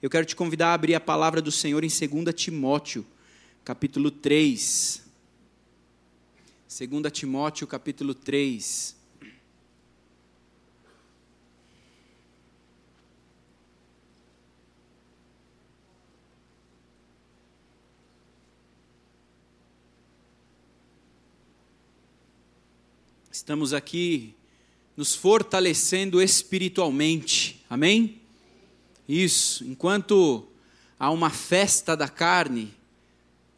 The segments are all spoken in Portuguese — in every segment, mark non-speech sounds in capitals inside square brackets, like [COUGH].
Eu quero te convidar a abrir a palavra do Senhor em 2 Timóteo, capítulo 3. 2 Timóteo, capítulo 3. Estamos aqui nos fortalecendo espiritualmente. Amém? Isso. Enquanto há uma festa da carne,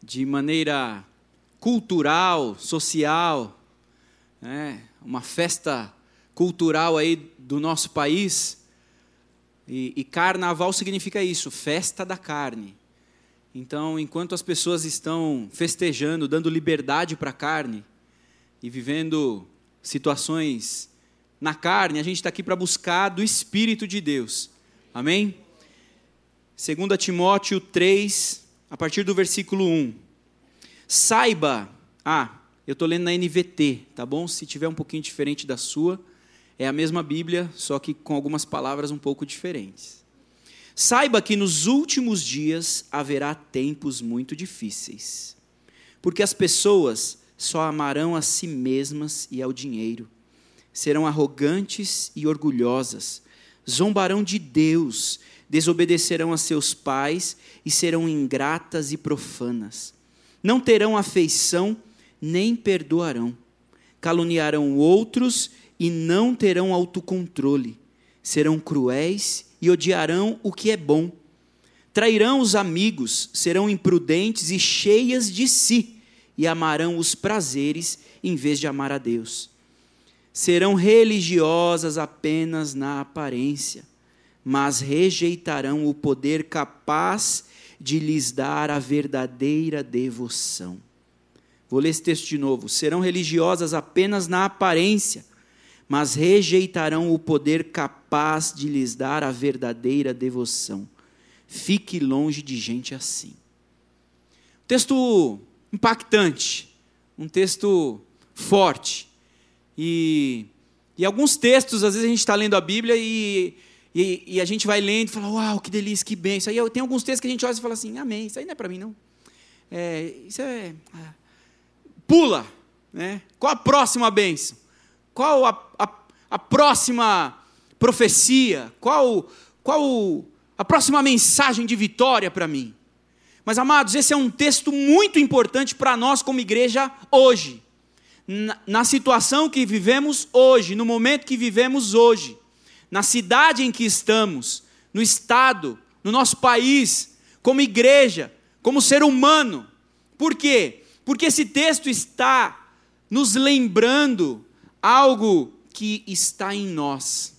de maneira cultural, social, né? uma festa cultural aí do nosso país. E, e, carnaval significa isso, festa da carne. Então, enquanto as pessoas estão festejando, dando liberdade para a carne e vivendo situações na carne, a gente está aqui para buscar do Espírito de Deus. Amém? 2 Timóteo 3, a partir do versículo 1. Saiba, ah, eu estou lendo na NVT, tá bom? Se tiver um pouquinho diferente da sua, é a mesma Bíblia, só que com algumas palavras um pouco diferentes. Saiba que nos últimos dias haverá tempos muito difíceis, porque as pessoas só amarão a si mesmas e ao dinheiro. Serão arrogantes e orgulhosas, zombarão de Deus, desobedecerão a seus pais e serão ingratas e profanas. Não terão afeição nem perdoarão. Caluniarão outros e não terão autocontrole. Serão cruéis e odiarão o que é bom. Trairão os amigos, serão imprudentes e cheias de si e amarão os prazeres em vez de amar a Deus. Serão religiosas apenas na aparência, mas rejeitarão o poder capaz de lhes dar a verdadeira devoção. Vou ler esse texto de novo. Serão religiosas apenas na aparência, mas rejeitarão o poder capaz de lhes dar a verdadeira devoção. Fique longe de gente assim. Texto impactante, um texto forte. E, e alguns textos, às vezes a gente está lendo a Bíblia e, e, e, a gente vai lendo e fala, uau, que delícia, que bem. Isso aí tem alguns textos que a gente olha e fala assim, amém, isso aí não é para mim, não. É, isso é. Ah, pula. Né? Qual a próxima bênção? Qual a, a, a próxima profecia? Qual, qual a próxima mensagem de vitória para mim? Mas, amados, esse é um texto muito importante para nós como igreja hoje. Na, situação que vivemos hoje, no momento que vivemos hoje, na cidade em que estamos, no estado, no nosso país, como igreja, como ser humano. Por quê? Porque esse texto está nos lembrando algo que está em nós,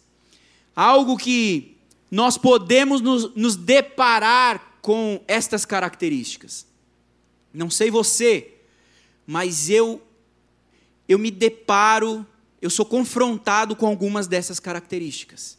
algo que nós podemos nos, nos deparar com estas características. Não sei você, mas eu eu me deparo, eu sou confrontado com algumas dessas características.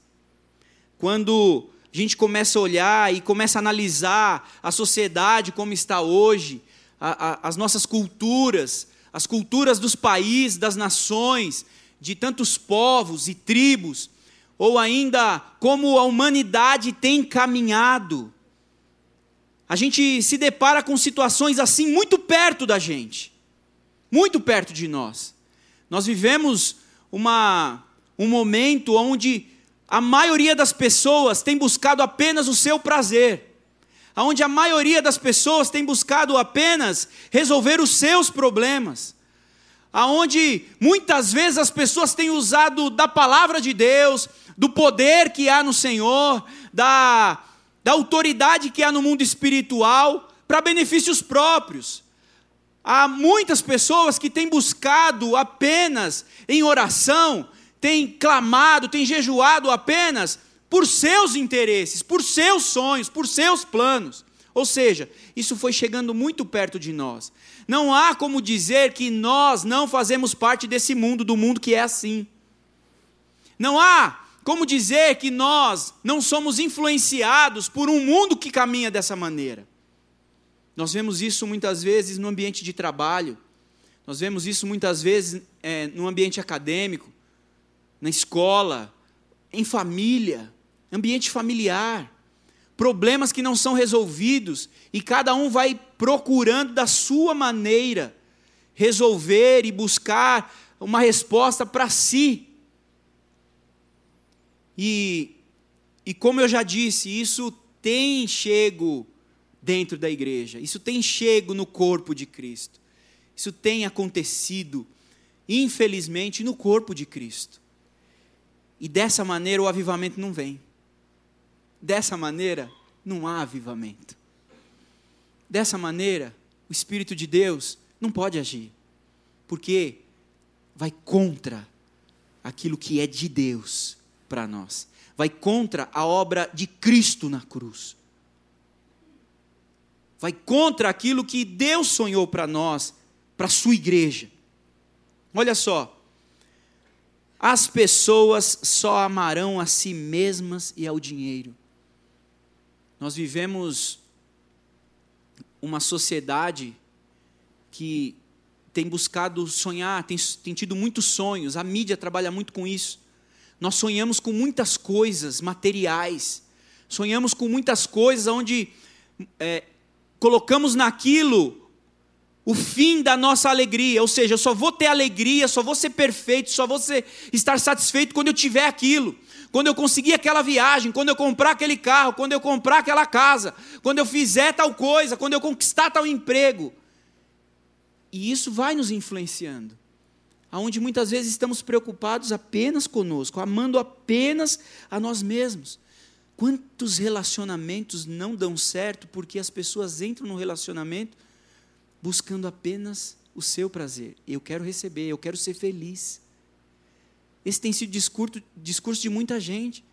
Quando a gente começa a olhar e começa a analisar a sociedade como está hoje, a, a, as nossas culturas, as culturas dos países, das nações, de tantos povos e tribos, ou ainda como a humanidade tem caminhado a gente se depara com situações assim muito perto da gente, muito perto de nós. Nós vivemos uma, um momento onde a maioria das pessoas tem buscado apenas o seu prazer, onde a maioria das pessoas tem buscado apenas resolver os seus problemas, aonde muitas vezes as pessoas têm usado da palavra de Deus, do poder que há no Senhor, da da autoridade que há no mundo espiritual para benefícios próprios. Há muitas pessoas que têm buscado apenas em oração, têm clamado, têm jejuado apenas por seus interesses, por seus sonhos, por seus planos. Ou seja, isso foi chegando muito perto de nós. Não há como dizer que nós não fazemos parte desse mundo, do mundo que é assim. Não há como dizer que nós não somos influenciados por um mundo que caminha dessa maneira? Nós vemos isso muitas vezes no ambiente de trabalho, nós vemos isso muitas vezes é, no ambiente acadêmico, na escola, em família, ambiente familiar. problemas que não são resolvidos, e cada um vai procurando da sua maneira resolver e buscar uma resposta para si. E, e como eu já disse, isso tem chego dentro da igreja, isso tem chego no corpo de Cristo, isso tem acontecido, infelizmente, no corpo de Cristo. E dessa maneira o avivamento não vem. Dessa maneira não há avivamento. Dessa maneira, o Espírito de Deus não pode agir, porque vai contra aquilo que é de Deus para nós, vai contra a obra de Cristo na cruz, vai contra aquilo que Deus sonhou para nós, para a sua igreja. Olha só, as pessoas só amarão a si mesmas e ao dinheiro. Nós vivemos uma sociedade que tem buscado sonhar, tem, tem tido muitos sonhos, a mídia trabalha muito com isso. Nós sonhamos com muitas coisas materiais, sonhamos com muitas coisas onde é, colocamos naquilo o fim da nossa alegria, ou seja, eu só vou ter alegria, só vou ser perfeito, só vou ser, estar satisfeito quando eu tiver aquilo, quando eu conseguir aquela viagem, quando eu comprar aquele carro, quando eu comprar aquela casa, quando eu fizer tal coisa, quando eu conquistar tal emprego. E isso vai nos influenciando, aonde muitas vezes estamos preocupados apenas conosco, amando apenas a nós mesmos. Quantos relacionamentos não dão certo porque as pessoas entram no relacionamento buscando apenas o seu prazer. Eu quero receber, eu quero ser feliz. Esse tem sido discurso, discurso de muita gente.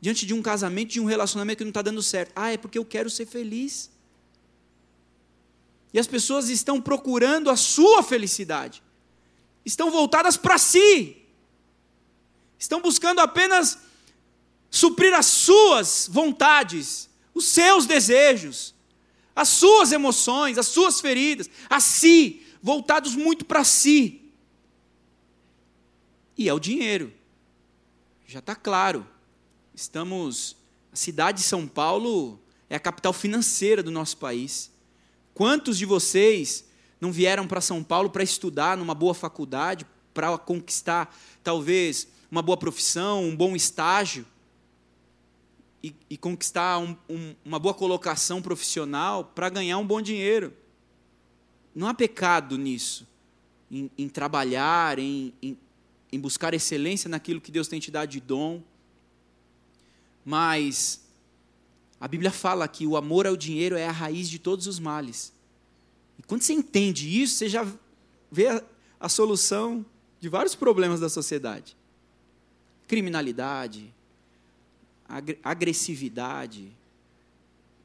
Diante de um casamento, de um relacionamento que não está dando certo. Ah, é porque eu quero ser feliz. E as pessoas estão procurando a sua felicidade. Estão voltadas para si. Estão buscando apenas suprir as suas vontades, os seus desejos as suas emoções, as suas feridas, a si, voltados muito para si. E é o dinheiro. Já está claro. Estamos. A cidade de São Paulo é a capital financeira do nosso país. Quantos de vocês não vieram para São Paulo para estudar numa boa faculdade, para conquistar talvez uma boa profissão, um bom estágio? E, e conquistar um, um, uma boa colocação profissional para ganhar um bom dinheiro. Não há pecado nisso, em, em trabalhar, em, em, em buscar excelência naquilo que Deus tem te dado de dom. Mas a Bíblia fala que o amor ao dinheiro é a raiz de todos os males. E quando você entende isso, você já vê a, a solução de vários problemas da sociedade: criminalidade, agressividade,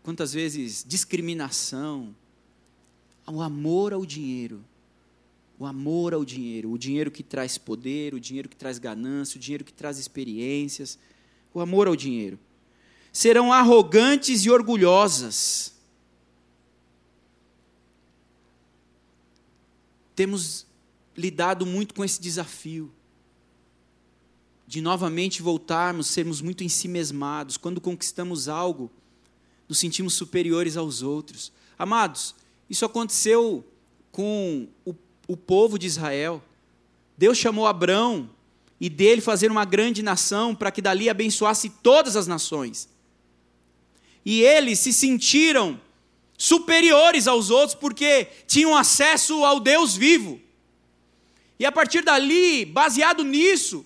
quantas vezes discriminação, o amor ao dinheiro. O amor ao dinheiro, o dinheiro que traz poder, o dinheiro que traz ganância, o dinheiro que traz experiências, o amor ao dinheiro. Serão arrogantes e orgulhosas. Temos lidado muito com esse desafio de novamente voltarmos, sermos muito ensimesmados. Quando conquistamos algo, nos sentimos superiores aos outros. Amados, isso aconteceu com o, o povo de Israel. Deus chamou Abrão e dele fazer uma grande nação para que dali abençoasse todas as nações. E eles se sentiram superiores aos outros porque tinham acesso ao Deus vivo. E a partir dali, baseado nisso,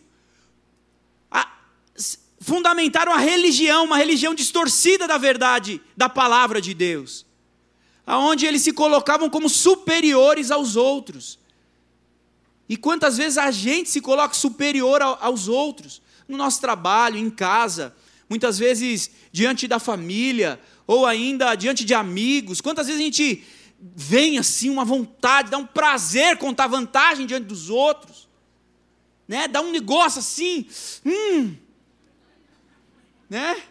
fundamentaram a religião, uma religião distorcida da verdade da palavra de Deus, aonde eles se colocavam como superiores aos outros. E quantas vezes a gente se coloca superior aos outros, no nosso trabalho, em casa, muitas vezes diante da família, ou ainda diante de amigos, quantas vezes a gente vem assim, uma vontade, dá um prazer contar vantagem diante dos outros, né? dá um negócio assim, hum, né?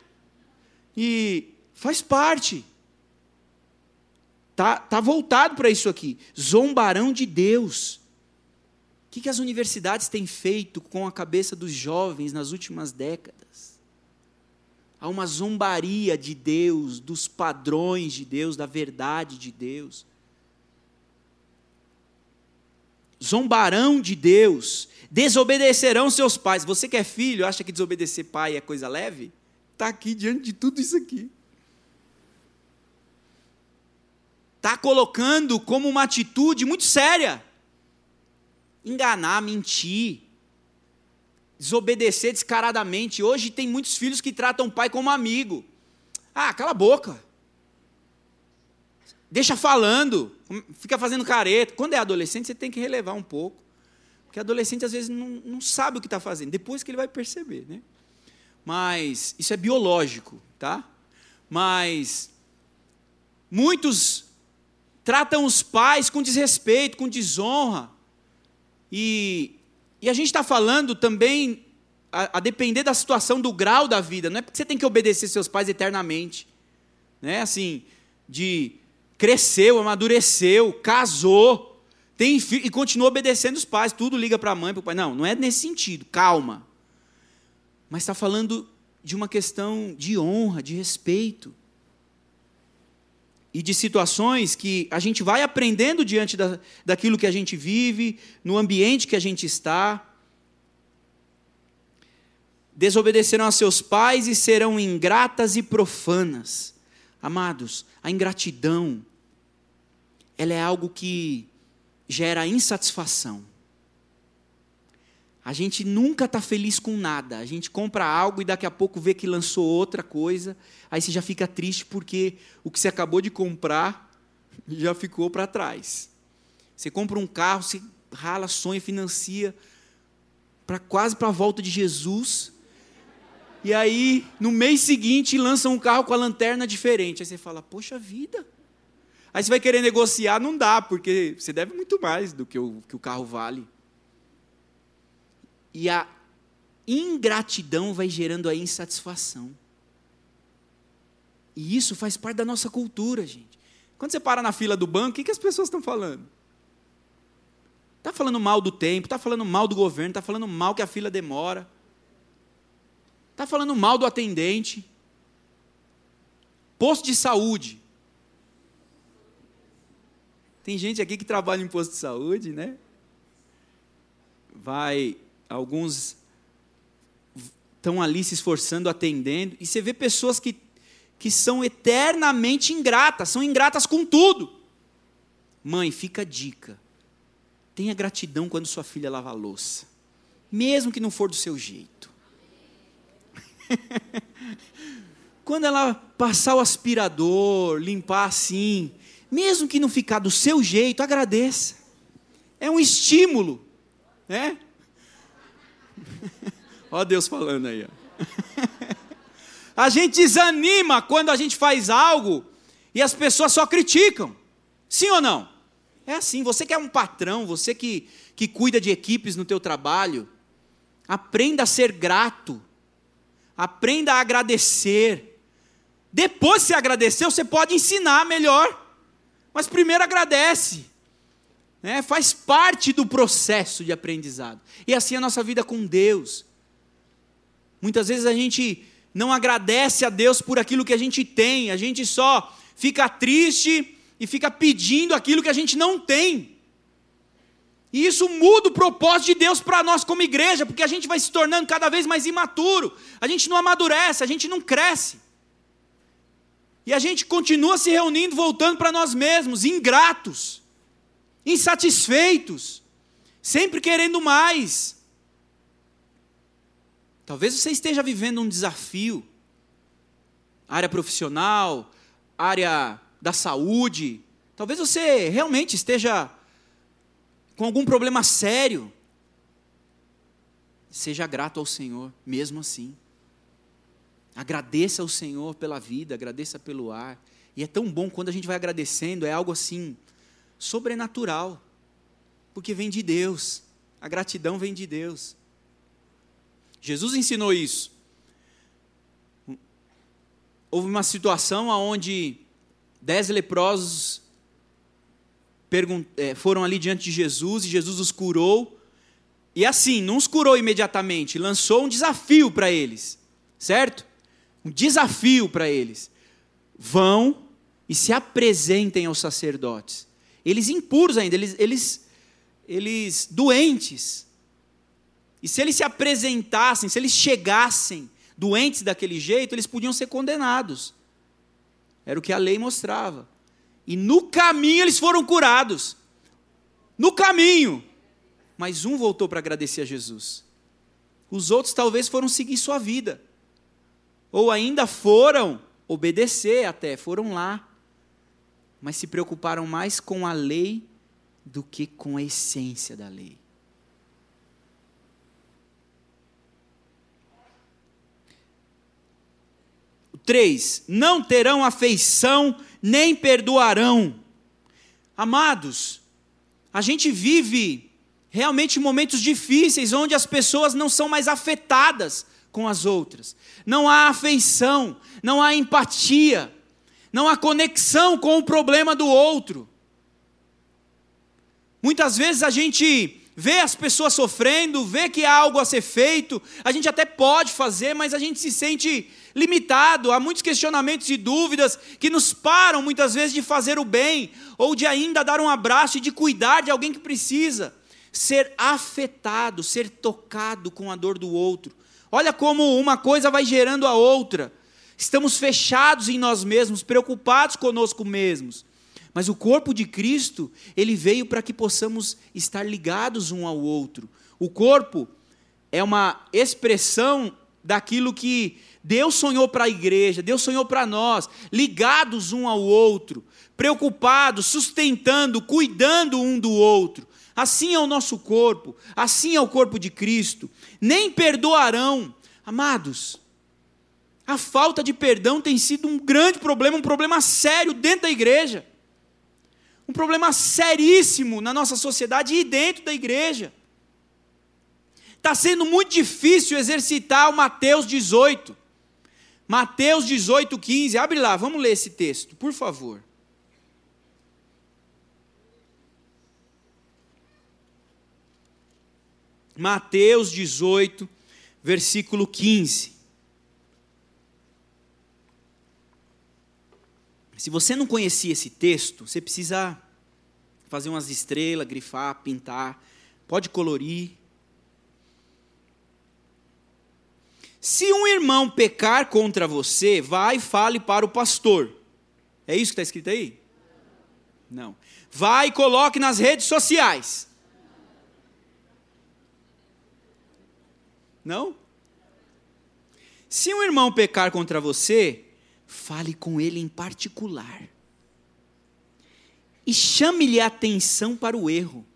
E faz parte. Tá, tá voltado para isso aqui. Zombarão de Deus. O que, que as universidades têm feito com a cabeça dos jovens nas últimas décadas? Há uma zombaria de Deus, dos padrões de Deus, da verdade de Deus. Zombarão de Deus, desobedecerão seus pais. Você que é filho, acha que desobedecer pai é coisa leve? Está aqui diante de tudo isso aqui. Está colocando como uma atitude muito séria. Enganar, mentir, desobedecer descaradamente. Hoje tem muitos filhos que tratam o pai como amigo. Ah, cala a boca. Deixa falando, fica fazendo careta. Quando é adolescente, você tem que relevar um pouco. Porque adolescente às vezes não, não sabe o que está fazendo, depois que ele vai perceber. Né? Mas isso é biológico, tá? Mas muitos tratam os pais com desrespeito, com desonra. E e a gente está falando também, a, a, depender da situação, do grau da vida, não é porque você tem que obedecer seus pais eternamente. Né? Assim, de cresceu, amadureceu, casou, tem e continua obedecendo os pais, tudo liga para a mãe, para o pai. Não, não é nesse sentido, calma. Mas está falando de uma questão de honra, de respeito e de situações que a gente vai aprendendo diante da, daquilo que a gente vive, no ambiente que a gente está. Desobedecerão a seus pais e serão ingratas e profanas. Amados, a ingratidão, ela é algo que gera insatisfação. A gente nunca está feliz com nada. A gente compra algo e daqui a pouco vê que lançou outra coisa. Aí você já fica triste porque o que você acabou de comprar já ficou para trás. Você compra um carro, você rala, sonha, financia para quase para a volta de Jesus. E aí, no mês seguinte, lança um carro com a lanterna diferente. Aí você fala: "Poxa vida". Aí você vai querer negociar, não dá, porque você deve muito mais do que o que o carro vale. E a ingratidão vai gerando a insatisfação. E isso faz parte da nossa cultura, gente. Quando você para na fila do banco, o que, as pessoas estão falando? Está falando mal do tempo, está falando mal do governo, está falando mal que a fila demora, está falando mal do atendente. Posto de saúde. Tem gente aqui que trabalha em posto de saúde, né? Vai alguns estão ali se esforçando, atendendo, e você vê pessoas que, que são eternamente ingratas, são ingratas com tudo. Mãe, fica a dica. Tenha gratidão quando sua filha lava a louça, mesmo que não for do seu jeito. [LAUGHS] quando ela passar o aspirador, limpar assim, mesmo que não ficar do seu jeito, agradeça. É um estímulo, né? [LAUGHS] Ó Deus falando aí. [LAUGHS] a gente desanima quando a gente faz algo e as pessoas só criticam. Sim ou não? É assim, você que é um patrão, você que, que cuida de equipes no teu trabalho, aprenda a ser grato. Aprenda a agradecer. Depois de se agradecer, você pode ensinar melhor. Mas primeiro agradece né, faz parte do processo de aprendizado. E assim é a nossa vida com Deus. Muitas vezes a gente não agradece a Deus por aquilo que a gente tem, a gente só fica triste e fica pedindo aquilo que a gente não tem. E isso muda o propósito de Deus para nós como igreja, porque a gente vai se tornando cada vez mais imaturo, a gente não amadurece, a gente não cresce. E a gente continua se reunindo, voltando para nós mesmos, ingratos insatisfeitos, sempre querendo mais. Talvez você esteja vivendo um desafio, área profissional, área da saúde. Talvez você realmente esteja com algum problema sério. Seja grato ao Senhor, mesmo assim. Agradeça ao Senhor pela vida, agradeça pelo ar. E é tão bom quando a gente vai agradecendo, é algo assim sobrenatural, porque vem de Deus. A gratidão vem de Deus. Jesus ensinou isso. Houve uma situação onde dez leprosos é, foram ali diante de Jesus e Jesus os curou. E assim, não os curou imediatamente, lançou um desafio para eles, certo? um desafio para eles. Vão e se apresentem aos sacerdotes. Eles impuros ainda, eles, eles, eles doentes. E se eles se apresentassem, se eles chegassem doentes daquele jeito, eles podiam ser condenados. Era o que a lei mostrava. E no caminho eles foram curados. No caminho. Mas um voltou para agradecer a Jesus. Os outros talvez foram seguir sua vida. Ou ainda foram obedecer até, foram lá. Mas se preocuparam mais com a lei do que com a essência da lei. Três, não terão afeição nem perdoarão. Amados, a gente vive realmente momentos difíceis onde as pessoas não são mais afetadas com as outras. Não há afeição, não há empatia, não há conexão com o problema do outro. Muitas vezes a gente vê as pessoas sofrendo, vê que há algo a ser feito, a gente até pode fazer, mas a gente se sente limitado. Há muitos questionamentos e dúvidas que nos param muitas vezes de fazer o bem, ou de ainda dar um abraço e de cuidar de alguém que precisa. Ser afetado, ser tocado com a dor do outro. Olha como uma coisa vai gerando a outra. Estamos fechados em nós mesmos, preocupados conosco mesmos. Mas o corpo de Cristo, ele veio para que possamos estar ligados um ao outro. O corpo é uma expressão daquilo que Deus sonhou para a igreja, Deus sonhou para nós, ligados um ao outro, preocupados, sustentando, cuidando um do outro. Assim é o nosso corpo, assim é o corpo de Cristo. Nem perdoarão. Amados, a falta de perdão tem sido um grande problema, um problema sério dentro da igreja. Um problema seríssimo na nossa sociedade e dentro da igreja. Está sendo muito difícil exercitar o Mateus 18. Mateus 18, 15. Abre lá, vamos ler esse texto, por favor. Mateus 18, versículo 15. Se você não conhecia esse texto, você precisa fazer umas estrelas, grifar, pintar, pode colorir. Se um irmão pecar contra você, vai e fale para o pastor. É isso que está escrito aí? Não. Vai e coloque nas redes sociais. Não? Se um irmão pecar contra você, fale com ele em particular. E chame-lhe a atenção para o erro.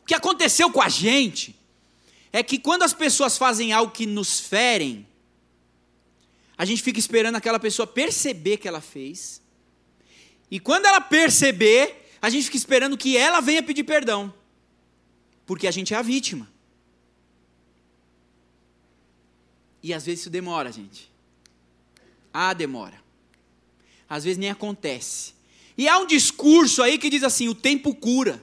O que aconteceu com a gente é que quando as pessoas fazem algo que nos ferem, a gente fica esperando aquela pessoa perceber que ela fez. E quando ela perceber, a gente fica esperando que ela venha pedir perdão. Porque a gente é a vítima. E às vezes isso demora, gente. Ah, demora. Às vezes nem acontece. E há um discurso aí que diz assim: o tempo cura.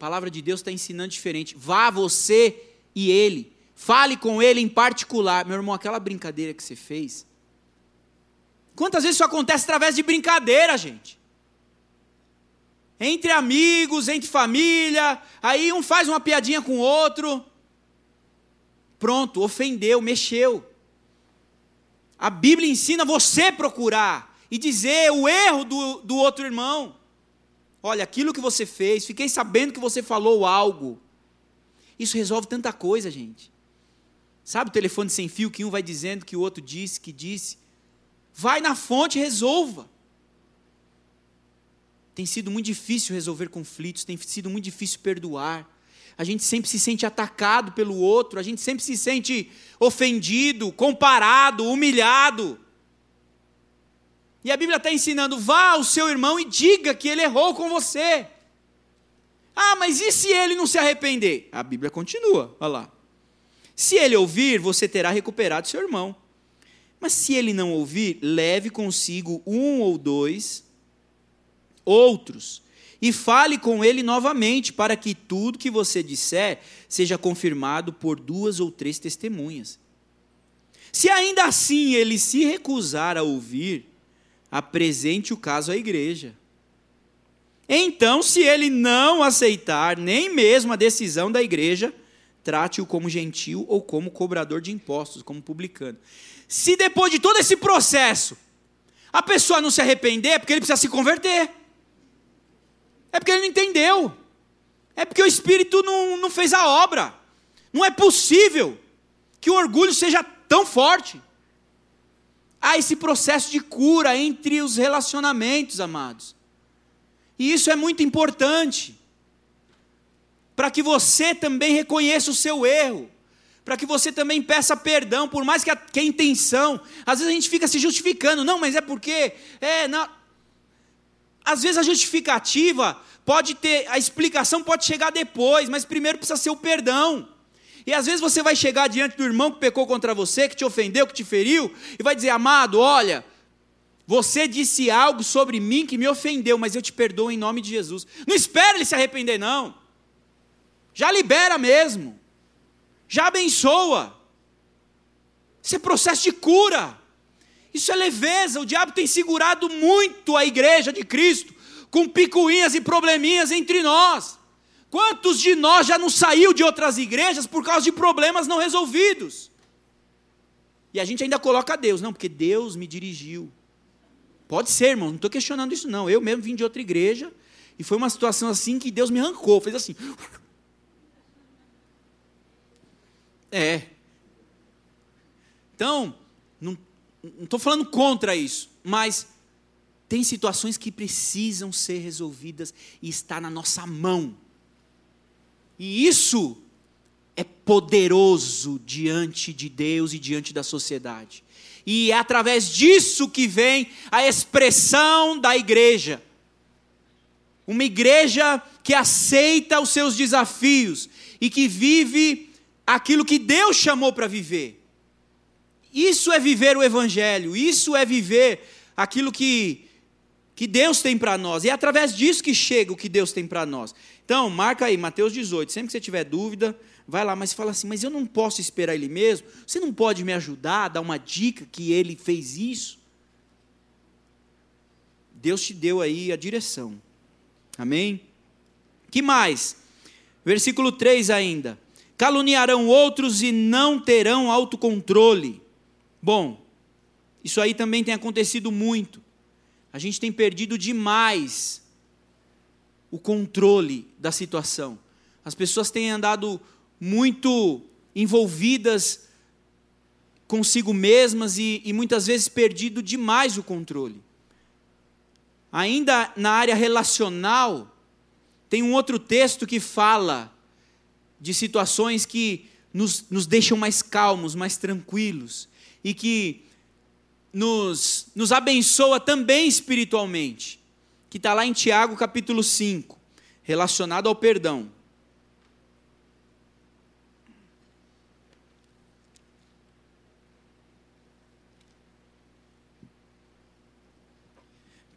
palavra de Deus está ensinando diferente. Vá você e ele. Fale com ele em particular. Meu irmão, aquela brincadeira que você fez. Quantas vezes isso acontece através de brincadeira, gente? Entre amigos, entre família, aí um faz uma piadinha com o outro. Pronto, ofendeu, mexeu. A Bíblia ensina você procurar e dizer o erro do, do outro irmão. Olha, aquilo que você fez, fiquei sabendo que você falou algo. Isso resolve tanta coisa, gente. Sabe o telefone sem fio que um vai dizendo que o outro disse, que disse? Vai na fonte e resolva. Tem sido muito difícil resolver conflitos, tem sido muito difícil perdoar. A gente sempre se sente atacado pelo outro, a gente sempre se sente ofendido, comparado, humilhado. E a Bíblia está ensinando: vá ao seu irmão e diga que ele errou com você. Ah, mas e se ele não se arrepender? A Bíblia continua, olha lá. Se ele ouvir, você terá recuperado seu irmão. Mas se ele não ouvir, leve consigo um ou dois outros, e fale com ele novamente, para que tudo que você disser seja confirmado por duas ou três testemunhas. Se ainda assim ele se recusar a ouvir, apresente o caso à igreja. Então, se ele não aceitar nem mesmo a decisão da igreja, trate-o como gentil ou como cobrador de impostos, como publicano. Se depois de todo esse processo a pessoa não se arrepender, é porque ele precisa se converter. É porque ele não entendeu. É porque o Espírito não, não fez a obra. Não é possível que o orgulho seja tão forte. Há esse processo de cura entre os relacionamentos, amados. E isso é muito importante. Para que você também reconheça o seu erro. Para que você também peça perdão, por mais que a, que a intenção. Às vezes a gente fica se justificando. Não, mas é porque. É, não, às vezes a justificativa pode ter, a explicação pode chegar depois, mas primeiro precisa ser o perdão. E às vezes você vai chegar diante do irmão que pecou contra você, que te ofendeu, que te feriu, e vai dizer: Amado, olha, você disse algo sobre mim que me ofendeu, mas eu te perdoo em nome de Jesus. Não espere ele se arrepender, não. Já libera mesmo. Já abençoa. Isso é processo de cura. Isso é leveza. O diabo tem segurado muito a igreja de Cristo com picuinhas e probleminhas entre nós. Quantos de nós já não saiu de outras igrejas por causa de problemas não resolvidos? E a gente ainda coloca Deus, não, porque Deus me dirigiu. Pode ser, irmão, não estou questionando isso, não. Eu mesmo vim de outra igreja e foi uma situação assim que Deus me arrancou, fez assim. É. Então, não estou falando contra isso, mas tem situações que precisam ser resolvidas e está na nossa mão. E isso é poderoso diante de Deus e diante da sociedade. E é através disso que vem a expressão da igreja. Uma igreja que aceita os seus desafios e que vive aquilo que Deus chamou para viver. Isso é viver o Evangelho, isso é viver aquilo que, que Deus tem para nós. E é através disso que chega o que Deus tem para nós. Então, marca aí, Mateus 18. Sempre que você tiver dúvida, vai lá, mas fala assim: Mas eu não posso esperar Ele mesmo? Você não pode me ajudar, dar uma dica que Ele fez isso? Deus te deu aí a direção. Amém? Que mais? Versículo 3 ainda. Caluniarão outros e não terão autocontrole. Bom, isso aí também tem acontecido muito. A gente tem perdido demais o controle da situação. As pessoas têm andado muito envolvidas consigo mesmas e, e, muitas vezes perdido demais o controle. Ainda na área relacional, tem um outro texto que fala de situações que nos, nos deixam mais calmos, mais tranquilos e que nos, nos abençoa também espiritualmente, que está lá em Tiago capítulo 5, relacionado ao perdão.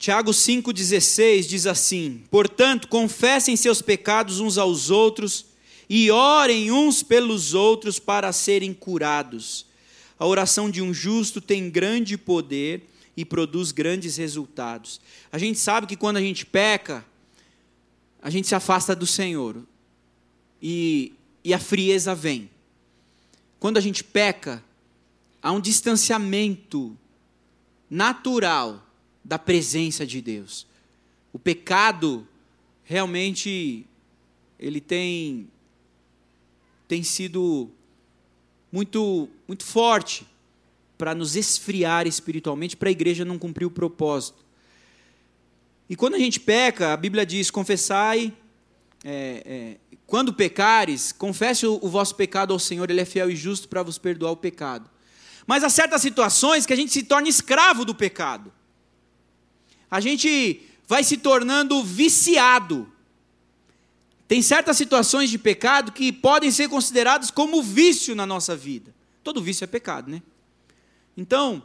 Tiago 5,16 diz assim: Portanto, confessem seus pecados uns aos outros e orem uns pelos outros para serem curados. A oração de um justo tem grande poder e produz grandes resultados. A gente sabe que quando a gente peca, a gente se afasta do Senhor e, e a frieza vem. Quando a gente peca, há um distanciamento natural da presença de Deus. O pecado realmente ele tem tem sido muito, muito forte para nos esfriar espiritualmente, para a igreja não cumprir o propósito. E quando a gente peca, a Bíblia diz: confessai, é, é, quando pecares, confesse o, o vosso pecado ao Senhor, Ele é fiel e justo para vos perdoar o pecado. Mas há certas situações que a gente se torna escravo do pecado. A gente vai se tornando viciado tem certas situações de pecado que podem ser consideradas como vício na nossa vida. Todo vício é pecado, né? Então,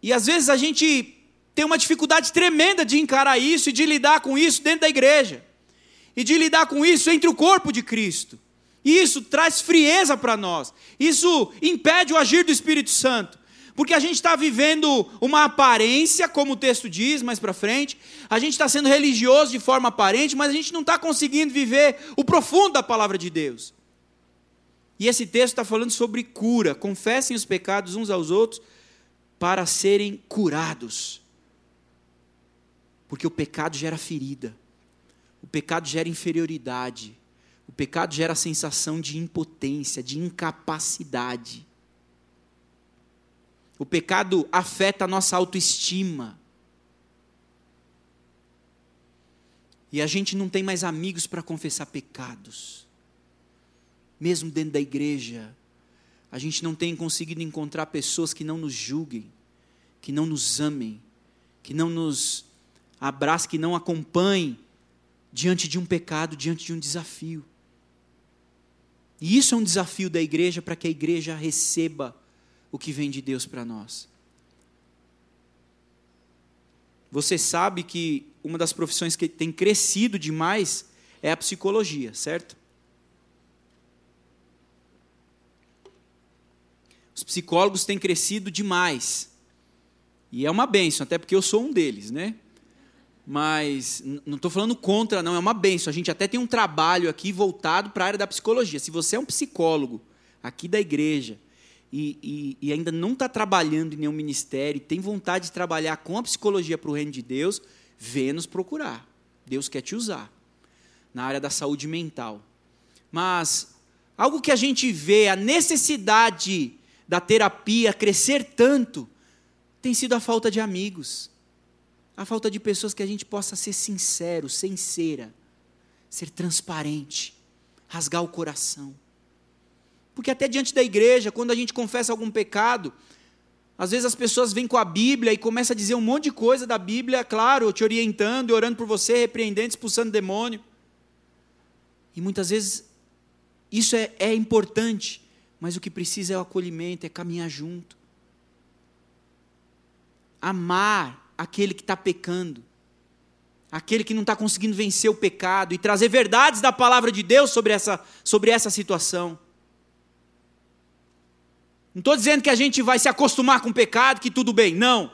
e às vezes a gente tem uma dificuldade tremenda de encarar isso e de lidar com isso dentro da igreja. E de lidar com isso entre o corpo de Cristo. E isso traz frieza para nós. Isso impede o agir do Espírito Santo. Porque a gente está vivendo uma aparência, como o texto diz mais para frente, a gente está sendo religioso de forma aparente, mas a gente não está conseguindo viver o profundo da palavra de Deus. E esse texto está falando sobre cura. Confessem os pecados uns aos outros para serem curados. Porque o pecado gera ferida, o pecado gera inferioridade, o pecado gera sensação de impotência, de incapacidade. O pecado afeta a nossa autoestima. E a gente não tem mais amigos para confessar pecados. Mesmo dentro da igreja, a gente não tem conseguido encontrar pessoas que não nos julguem, que não nos amem, que não nos abracem, que não acompanhem diante de um pecado, diante de um desafio. E isso é um desafio da igreja para que a igreja receba o que vem de Deus para nós. Você sabe que uma das profissões que tem crescido demais é a psicologia, certo? Os psicólogos têm crescido demais. E é uma benção, até porque eu sou um deles, né? Mas não estou falando contra, não, é uma benção. A gente até tem um trabalho aqui voltado para a área da psicologia. Se você é um psicólogo aqui da igreja e, e, e ainda não está trabalhando em nenhum ministério, tem vontade de trabalhar com a psicologia para o reino de Deus, venha nos procurar. Deus quer te usar na área da saúde mental. Mas algo que a gente vê, a necessidade da terapia crescer tanto, tem sido a falta de amigos, a falta de pessoas que a gente possa ser sincero, sincera, ser transparente, rasgar o coração. Porque até diante da igreja, quando a gente confessa algum pecado, às vezes as pessoas vêm com a Bíblia e começam a dizer um monte de coisa da Bíblia, claro, te orientando e orando por você, repreendendo, expulsando demônio. E muitas vezes isso é, é importante, mas o que precisa é o acolhimento, é caminhar junto. Amar aquele que está pecando, aquele que não está conseguindo vencer o pecado e trazer verdades da palavra de Deus sobre essa, sobre essa situação. Não estou dizendo que a gente vai se acostumar com o pecado, que tudo bem, não.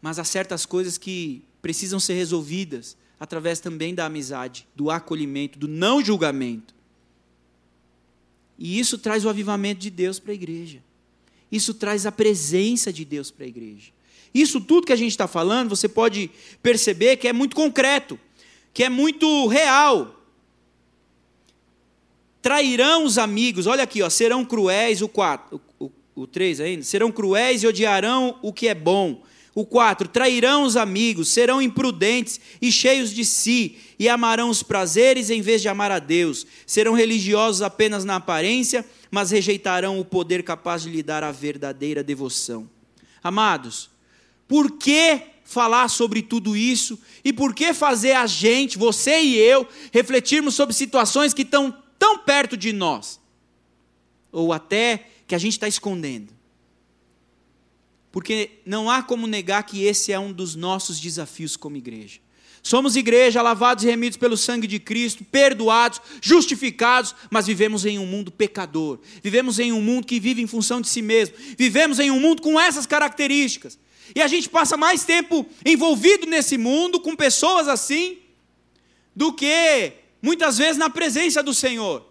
Mas há certas coisas que precisam ser resolvidas através também da amizade, do acolhimento, do não julgamento. E isso traz o avivamento de Deus para a igreja. Isso traz a presença de Deus para a igreja. Isso tudo que a gente está falando, você pode perceber que é muito concreto, que é muito real trairão os amigos, olha aqui, ó, serão cruéis, o 4, o, o 3 ainda, serão cruéis e odiarão o que é bom. O 4, trairão os amigos, serão imprudentes e cheios de si, e amarão os prazeres em vez de amar a Deus. Serão religiosos apenas na aparência, mas rejeitarão o poder capaz de lhe dar a verdadeira devoção. Amados, por que falar sobre tudo isso? E por que fazer a gente, você e eu, refletirmos sobre situações que estão tão perto de nós, ou até que a gente está escondendo. Porque não há como negar que esse é um dos nossos desafios como igreja. Somos igreja, lavados e remidos pelo sangue de Cristo, perdoados, justificados, mas vivemos em um mundo pecador. Vivemos em um mundo que vive em função de si mesmo. Vivemos em um mundo com essas características. E a gente passa mais tempo envolvido nesse mundo, com pessoas assim, do que muitas vezes na presença do Senhor.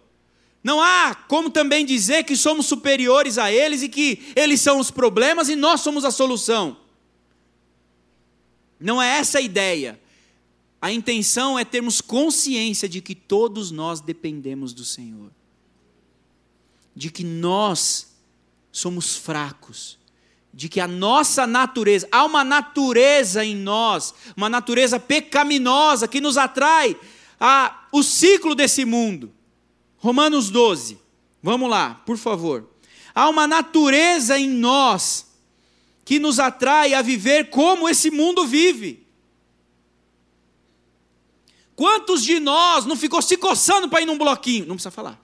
Não há como também dizer que somos superiores a eles e que eles são os problemas e nós somos a solução. Não é essa a ideia. A intenção é termos consciência de que todos nós dependemos do Senhor. De que nós somos fracos. De que a nossa natureza, há uma natureza em nós, uma natureza pecaminosa que nos atrai a, o ciclo desse mundo. Romanos 12. Vamos lá, por favor. Há uma natureza em nós que nos atrai a viver como esse mundo vive. Quantos de nós não ficou se coçando para ir num bloquinho? Não precisa falar.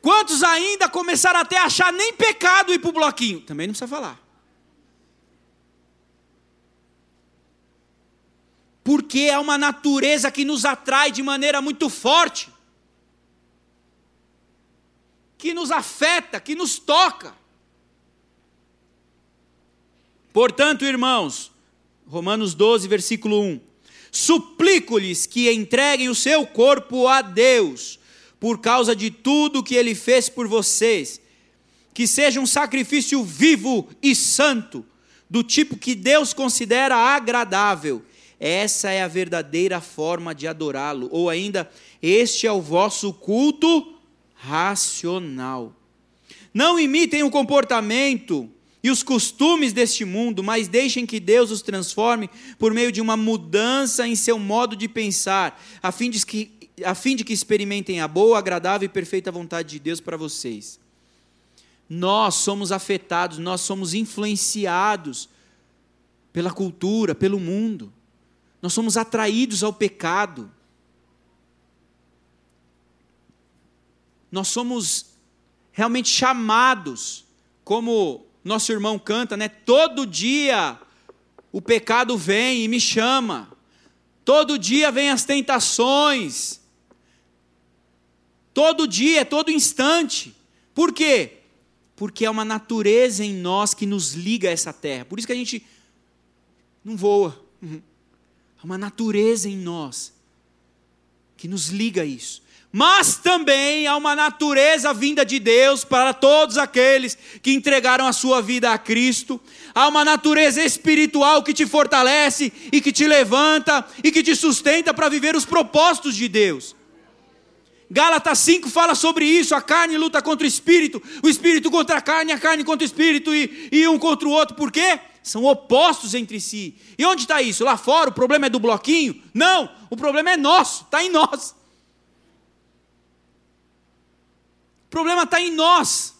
Quantos ainda começaram até a achar nem pecado ir para o bloquinho? Também não precisa falar. Porque é uma natureza que nos atrai de maneira muito forte, que nos afeta, que nos toca. Portanto, irmãos, Romanos 12, versículo 1: Suplico-lhes que entreguem o seu corpo a Deus, por causa de tudo que ele fez por vocês, que seja um sacrifício vivo e santo, do tipo que Deus considera agradável. Essa é a verdadeira forma de adorá-lo, ou ainda, este é o vosso culto racional. Não imitem o comportamento e os costumes deste mundo, mas deixem que Deus os transforme por meio de uma mudança em seu modo de pensar, a fim de que, a fim de que experimentem a boa, agradável e perfeita vontade de Deus para vocês. Nós somos afetados, nós somos influenciados pela cultura, pelo mundo. Nós somos atraídos ao pecado. Nós somos realmente chamados, como nosso irmão canta, né? Todo dia o pecado vem e me chama. Todo dia vem as tentações. Todo dia, todo instante. Por quê? Porque é uma natureza em nós que nos liga a essa terra. Por isso que a gente não voa. É uma natureza em nós que nos liga a isso mas também há uma natureza vinda de Deus para todos aqueles que entregaram a sua vida a Cristo. Há uma natureza espiritual que te fortalece e que te levanta e que te sustenta para viver os propósitos de Deus. Gálatas 5 fala sobre isso: a carne luta contra o espírito, o espírito contra a carne, a carne contra o espírito e, e um contra o outro. Por quê? São opostos entre si. E onde está isso? Lá fora o problema é do bloquinho? Não, o problema é nosso, está em nós. O problema está em nós.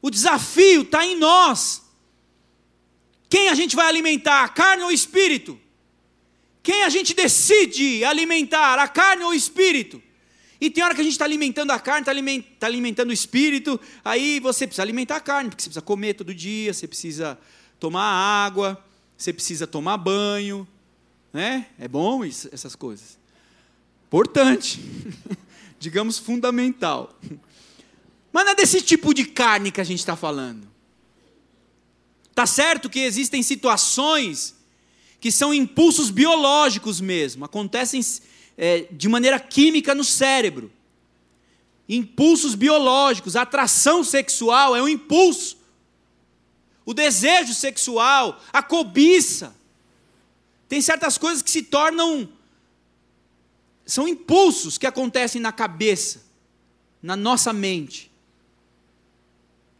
O desafio está em nós. Quem a gente vai alimentar, a carne ou o espírito? Quem a gente decide alimentar, a carne ou o espírito? E tem hora que a gente está alimentando a carne, está tá alimentando o espírito, aí você precisa alimentar a carne, porque você precisa comer todo dia, você precisa tomar água, você precisa tomar banho, né? É bom isso, essas coisas. Importante, [LAUGHS] digamos fundamental. Mas não é desse tipo de carne que a gente está falando. Tá certo que existem situações que são impulsos biológicos mesmo, acontecem é, de maneira química no cérebro. Impulsos biológicos, atração sexual é um impulso. O desejo sexual, a cobiça. Tem certas coisas que se tornam. São impulsos que acontecem na cabeça, na nossa mente.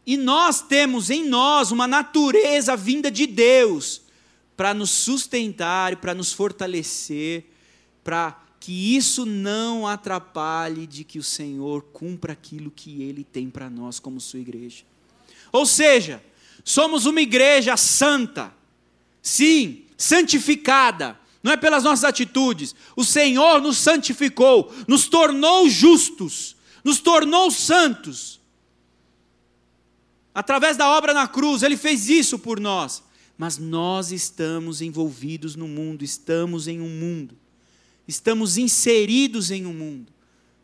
E nós temos em nós uma natureza vinda de Deus para nos sustentar e para nos fortalecer, para que isso não atrapalhe de que o Senhor cumpra aquilo que Ele tem para nós como sua igreja. Ou seja, somos uma igreja santa, sim, santificada, não é pelas nossas atitudes. O Senhor nos santificou, nos tornou justos, nos tornou santos Através da obra na cruz, ele fez isso por nós. Mas nós estamos envolvidos no mundo, estamos em um mundo, estamos inseridos em um mundo.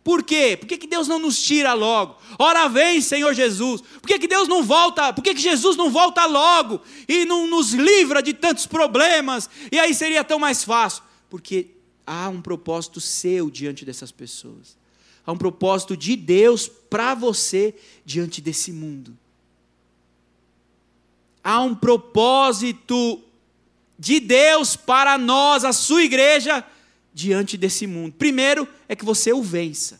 Por quê? Por que, que Deus não nos tira logo? Ora vem, Senhor Jesus. Por que, que Deus não volta? Por que, que Jesus não volta logo e não nos livra de tantos problemas? E aí seria tão mais fácil. Porque há um propósito seu diante dessas pessoas. Há um propósito de Deus para você diante desse mundo há um propósito de Deus para nós, a sua igreja, diante desse mundo. Primeiro é que você o vença.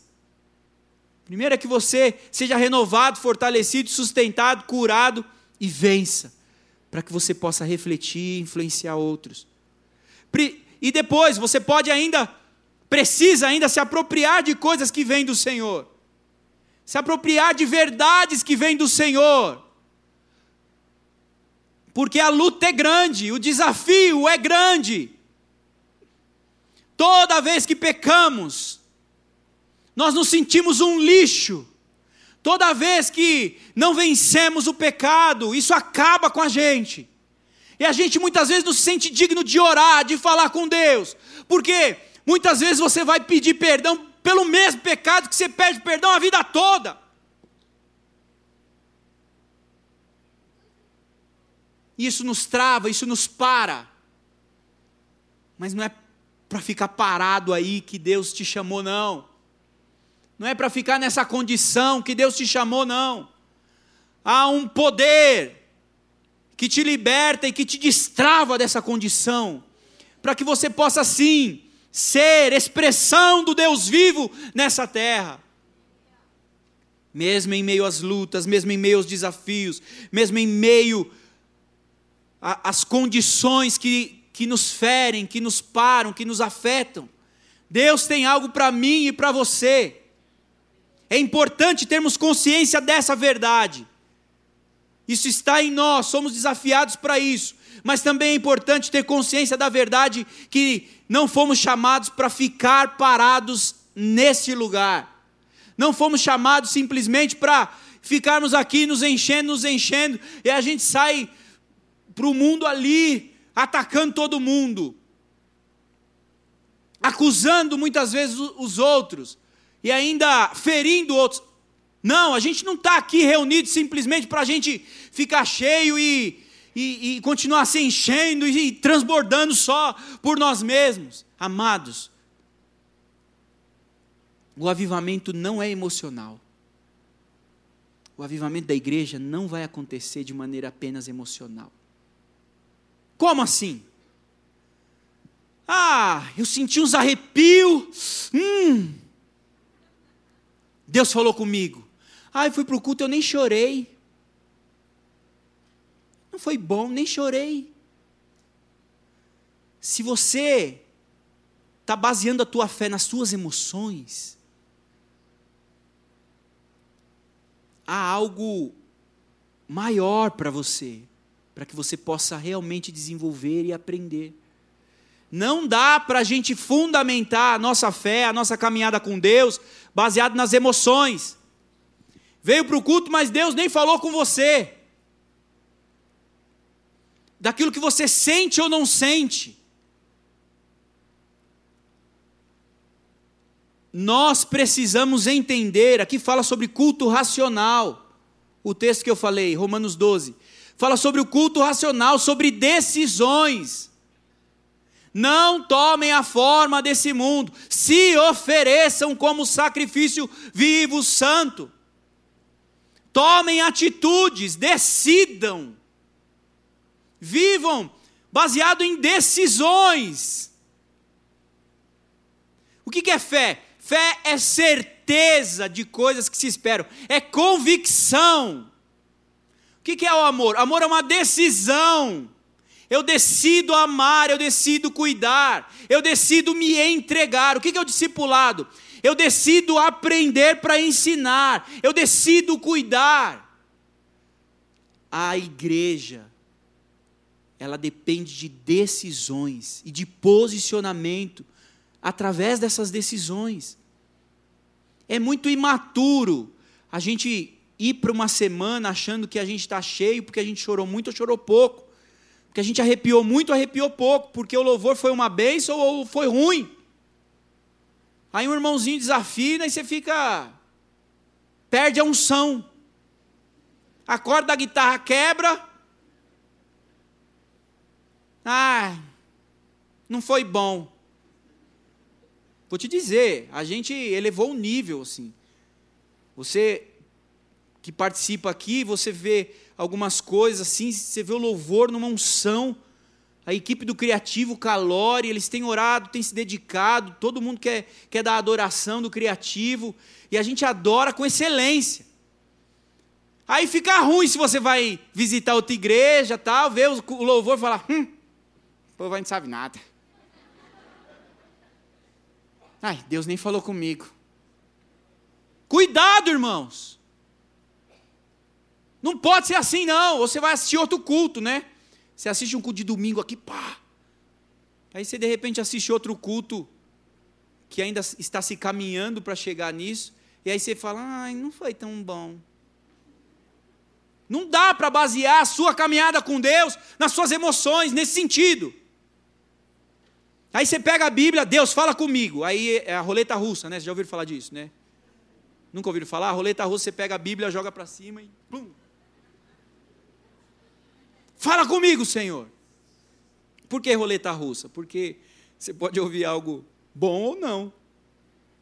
Primeiro é que você seja renovado, fortalecido, sustentado, curado e vença, para que você possa refletir e influenciar outros. E depois você pode ainda, precisa ainda se apropriar de coisas que vêm do Senhor, se apropriar de verdades que vêm do Senhor porque a luta é grande, o desafio é grande. Toda vez que pecamos, nós nos sentimos um lixo. Toda vez que não vencemos o pecado, isso acaba com a gente. E a gente muitas vezes não se sente digno de orar, de falar com Deus. Porque muitas vezes você vai pedir perdão pelo mesmo pecado que você pede perdão a vida toda. Isso nos trava, isso nos para. Mas não é para ficar parado aí que Deus te chamou, não. Não é para ficar nessa condição que Deus te chamou, não. Há um poder que te liberta e que te destrava dessa condição, para que você possa sim ser expressão do Deus vivo nessa terra. Mesmo em meio às lutas, mesmo em meio aos desafios, mesmo em meio às condições que, que nos ferem, que nos param, que nos afetam, Deus tem algo para mim e para você. É importante termos consciência dessa verdade. Isso está em nós, somos desafiados para isso. Mas também é importante ter consciência da verdade que não fomos chamados para ficar parados nesse lugar. Não fomos chamados simplesmente para ficarmos aqui nos enchendo, nos enchendo, e a gente sai para o mundo ali, atacando todo mundo, acusando muitas vezes os outros e ainda ferindo outros. Não, a gente não está aqui reunido simplesmente para a gente ficar cheio e, e, e, continuar se enchendo e transbordando só por nós mesmos. Amados, o avivamento não é emocional. O avivamento da igreja não vai acontecer de maneira apenas emocional. Como assim? Ah, eu senti uns arrepios. Hum, Deus falou comigo. Ai, fui para o culto, eu nem chorei. Não foi bom, nem chorei. Se você está baseando a tua fé nas suas emoções, há algo maior para você, para que você possa realmente desenvolver e aprender. Não dá para a gente fundamentar a nossa fé, a nossa caminhada com Deus, baseado nas emoções. Veio para o culto, mas Deus nem falou com você. Daquilo que você sente ou não sente. Nós precisamos entender, aqui fala sobre culto racional. O texto que eu falei, Romanos 12, fala sobre o culto racional, sobre decisões não tomem a forma desse mundo, se ofereçam como sacrifício vivo, santo. Tomem atitudes, decidam. Vivam baseado em decisões. O que é fé? Fé é certeza de coisas que se esperam, é convicção. O que é o amor? Amor é uma decisão. Eu decido amar, eu decido cuidar, eu decido me entregar. O que é o discipulado? Eu decido aprender para ensinar, eu decido cuidar. A igreja, ela depende de decisões e de posicionamento através dessas decisões. É muito imaturo a gente ir para uma semana achando que a gente está cheio porque a gente chorou muito ou chorou pouco que a gente arrepiou muito, arrepiou pouco, porque o louvor foi uma bênção ou foi ruim. Aí um irmãozinho desafina e você fica. perde a unção. A corda da guitarra quebra. Ah, não foi bom. Vou te dizer, a gente elevou o nível assim. Você que participa aqui, você vê algumas coisas assim, você vê o louvor numa unção. A equipe do Criativo Calore, eles têm orado, têm se dedicado, todo mundo quer, quer dar adoração do Criativo, e a gente adora com excelência. Aí fica ruim se você vai visitar outra igreja, tal, ver o louvor e falar, hum, o povo não sabe nada. Ai, Deus nem falou comigo. Cuidado, irmãos. Não pode ser assim, não. Você vai assistir outro culto, né? Você assiste um culto de domingo aqui, pá. Aí você de repente assiste outro culto que ainda está se caminhando para chegar nisso. e aí você fala, ai, não foi tão bom. Não dá para basear a sua caminhada com Deus nas suas emoções, nesse sentido. Aí você pega a Bíblia, Deus fala comigo. Aí é a roleta russa, né? Vocês já ouviram falar disso, né? Nunca ouviram falar? A roleta russa, você pega a Bíblia, joga para cima e pum. Fala comigo, Senhor. Por que roleta russa? Porque você pode ouvir algo bom ou não.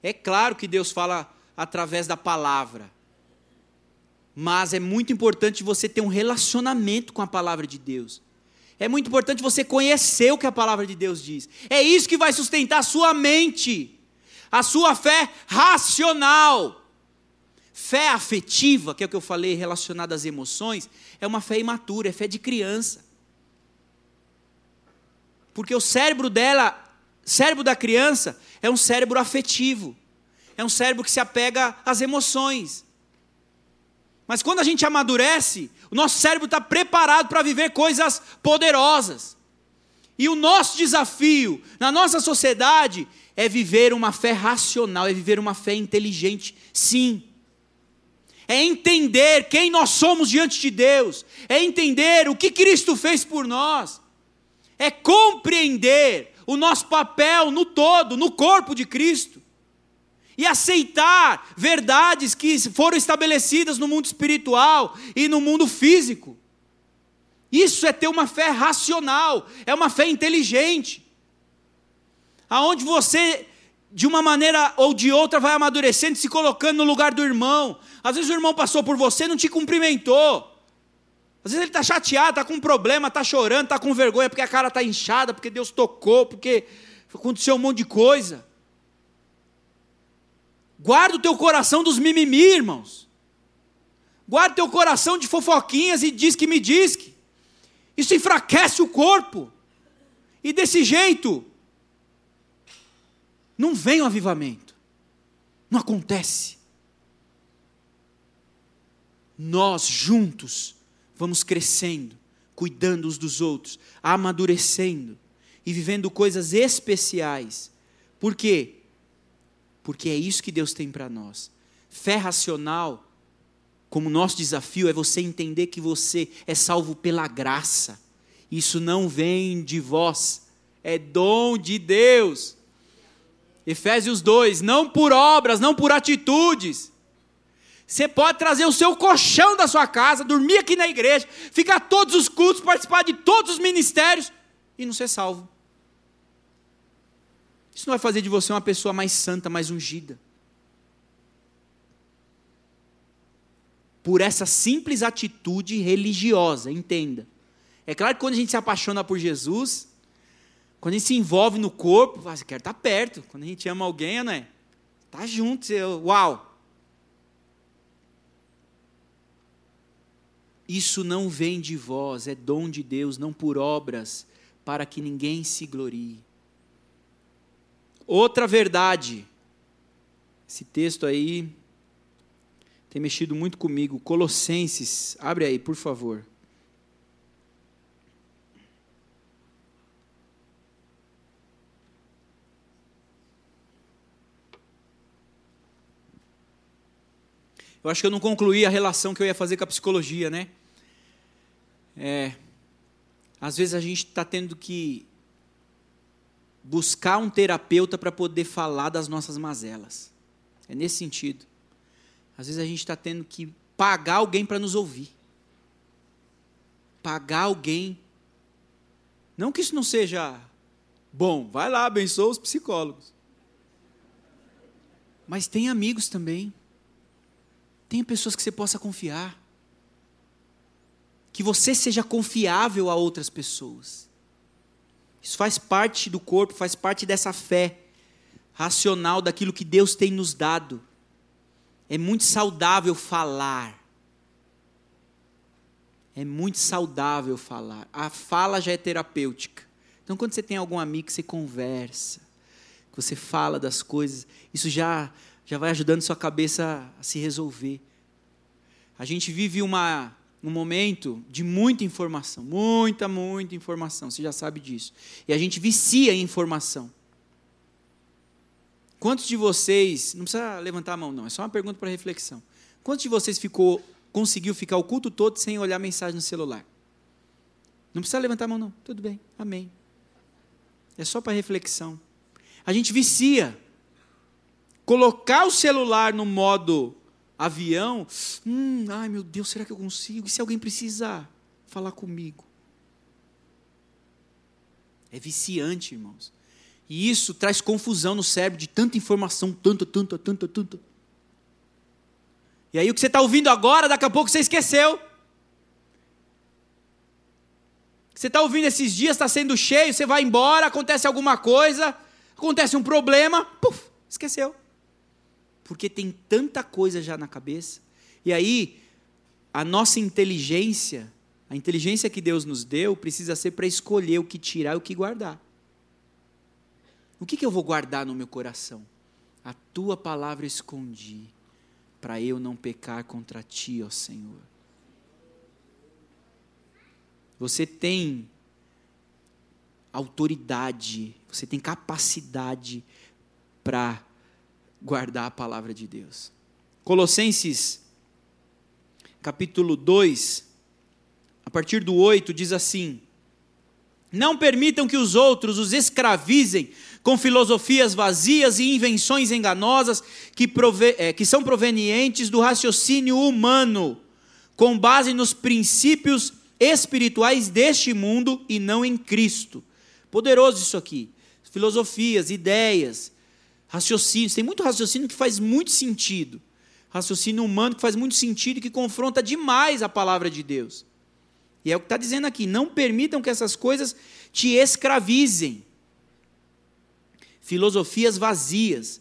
É claro que Deus fala através da palavra. Mas é muito importante você ter um relacionamento com a palavra de Deus. É muito importante você conhecer o que a palavra de Deus diz. É isso que vai sustentar a sua mente, a sua fé racional. Fé afetiva, que é o que eu falei relacionada às emoções, é uma fé imatura, é fé de criança. Porque o cérebro dela, cérebro da criança, é um cérebro afetivo. É um cérebro que se apega às emoções. Mas quando a gente amadurece, o nosso cérebro está preparado para viver coisas poderosas. E o nosso desafio na nossa sociedade é viver uma fé racional, é viver uma fé inteligente, sim. É entender quem nós somos diante de Deus, é entender o que Cristo fez por nós, é compreender o nosso papel no todo, no corpo de Cristo e aceitar verdades que foram estabelecidas no mundo espiritual e no mundo físico. Isso é ter uma fé racional, é uma fé inteligente. Aonde você de uma maneira ou de outra vai amadurecendo, se colocando no lugar do irmão. Às vezes o irmão passou por você, não te cumprimentou. Às vezes ele está chateado, está com um problema, está chorando, está com vergonha porque a cara está inchada, porque Deus tocou, porque aconteceu um monte de coisa. Guarda o teu coração dos mimimi, irmãos. Guarda o teu coração de fofoquinhas e diz que me diz que. Isso enfraquece o corpo. E desse jeito, não vem o avivamento. Não acontece. Nós juntos vamos crescendo, cuidando uns dos outros, amadurecendo e vivendo coisas especiais. Por quê? porque é isso que Deus tem para nós. Fé racional, como nosso desafio, é você entender que você é salvo pela graça. Isso não vem de vós, é dom de Deus. Efésios 2: não por obras, não por atitudes. Você pode trazer o seu colchão da sua casa, dormir aqui na igreja, ficar todos os cultos, participar de todos os ministérios e não ser salvo. Isso não vai fazer de você uma pessoa mais santa, mais ungida. Por essa simples atitude religiosa, entenda. É claro que quando a gente se apaixona por Jesus, quando a gente se envolve no corpo, você quer estar perto. Quando a gente ama alguém, não é? Tá junto, você, uau. Isso não vem de vós, é dom de Deus, não por obras, para que ninguém se glorie. Outra verdade. Esse texto aí tem mexido muito comigo. Colossenses, abre aí, por favor. Eu acho que eu não concluí a relação que eu ia fazer com a psicologia, né? É, às vezes a gente está tendo que buscar um terapeuta para poder falar das nossas mazelas. É nesse sentido. Às vezes a gente está tendo que pagar alguém para nos ouvir. Pagar alguém. Não que isso não seja bom, vai lá, abençoa os psicólogos. Mas tem amigos também. Tem pessoas que você possa confiar. Que você seja confiável a outras pessoas. Isso faz parte do corpo, faz parte dessa fé racional daquilo que Deus tem nos dado. É muito saudável falar. É muito saudável falar. A fala já é terapêutica. Então, quando você tem algum amigo que você conversa, que você fala das coisas, isso já, já vai ajudando sua cabeça a se resolver. A gente vive uma um momento de muita informação, muita, muita informação, você já sabe disso. E a gente vicia em informação. Quantos de vocês, não precisa levantar a mão não, é só uma pergunta para reflexão. Quantos de vocês ficou, conseguiu ficar o culto todo sem olhar mensagem no celular? Não precisa levantar a mão não, tudo bem, amém. É só para reflexão. A gente vicia. Colocar o celular no modo avião, hum, ai meu Deus, será que eu consigo? E se alguém precisar falar comigo? É viciante, irmãos. E isso traz confusão no cérebro de tanta informação, tanta, tanta, tanta, tanta. E aí o que você está ouvindo agora, daqui a pouco você esqueceu. Você está ouvindo esses dias, está sendo cheio, você vai embora, acontece alguma coisa, acontece um problema, puf, esqueceu. Porque tem tanta coisa já na cabeça. E aí, a nossa inteligência a inteligência que Deus nos deu precisa ser para escolher o que tirar e o que guardar. O que, que eu vou guardar no meu coração? A tua palavra escondi, para eu não pecar contra ti, ó Senhor. Você tem autoridade, você tem capacidade para guardar a palavra de Deus. Colossenses, capítulo 2, a partir do 8, diz assim: Não permitam que os outros os escravizem com filosofias vazias e invenções enganosas que, prove é, que são provenientes do raciocínio humano, com base nos princípios espirituais deste mundo e não em Cristo. Poderoso isso aqui. Filosofias, ideias, raciocínios. Tem muito raciocínio que faz muito sentido. Raciocínio humano que faz muito sentido e que confronta demais a palavra de Deus. E é o que está dizendo aqui: não permitam que essas coisas te escravizem. Filosofias vazias.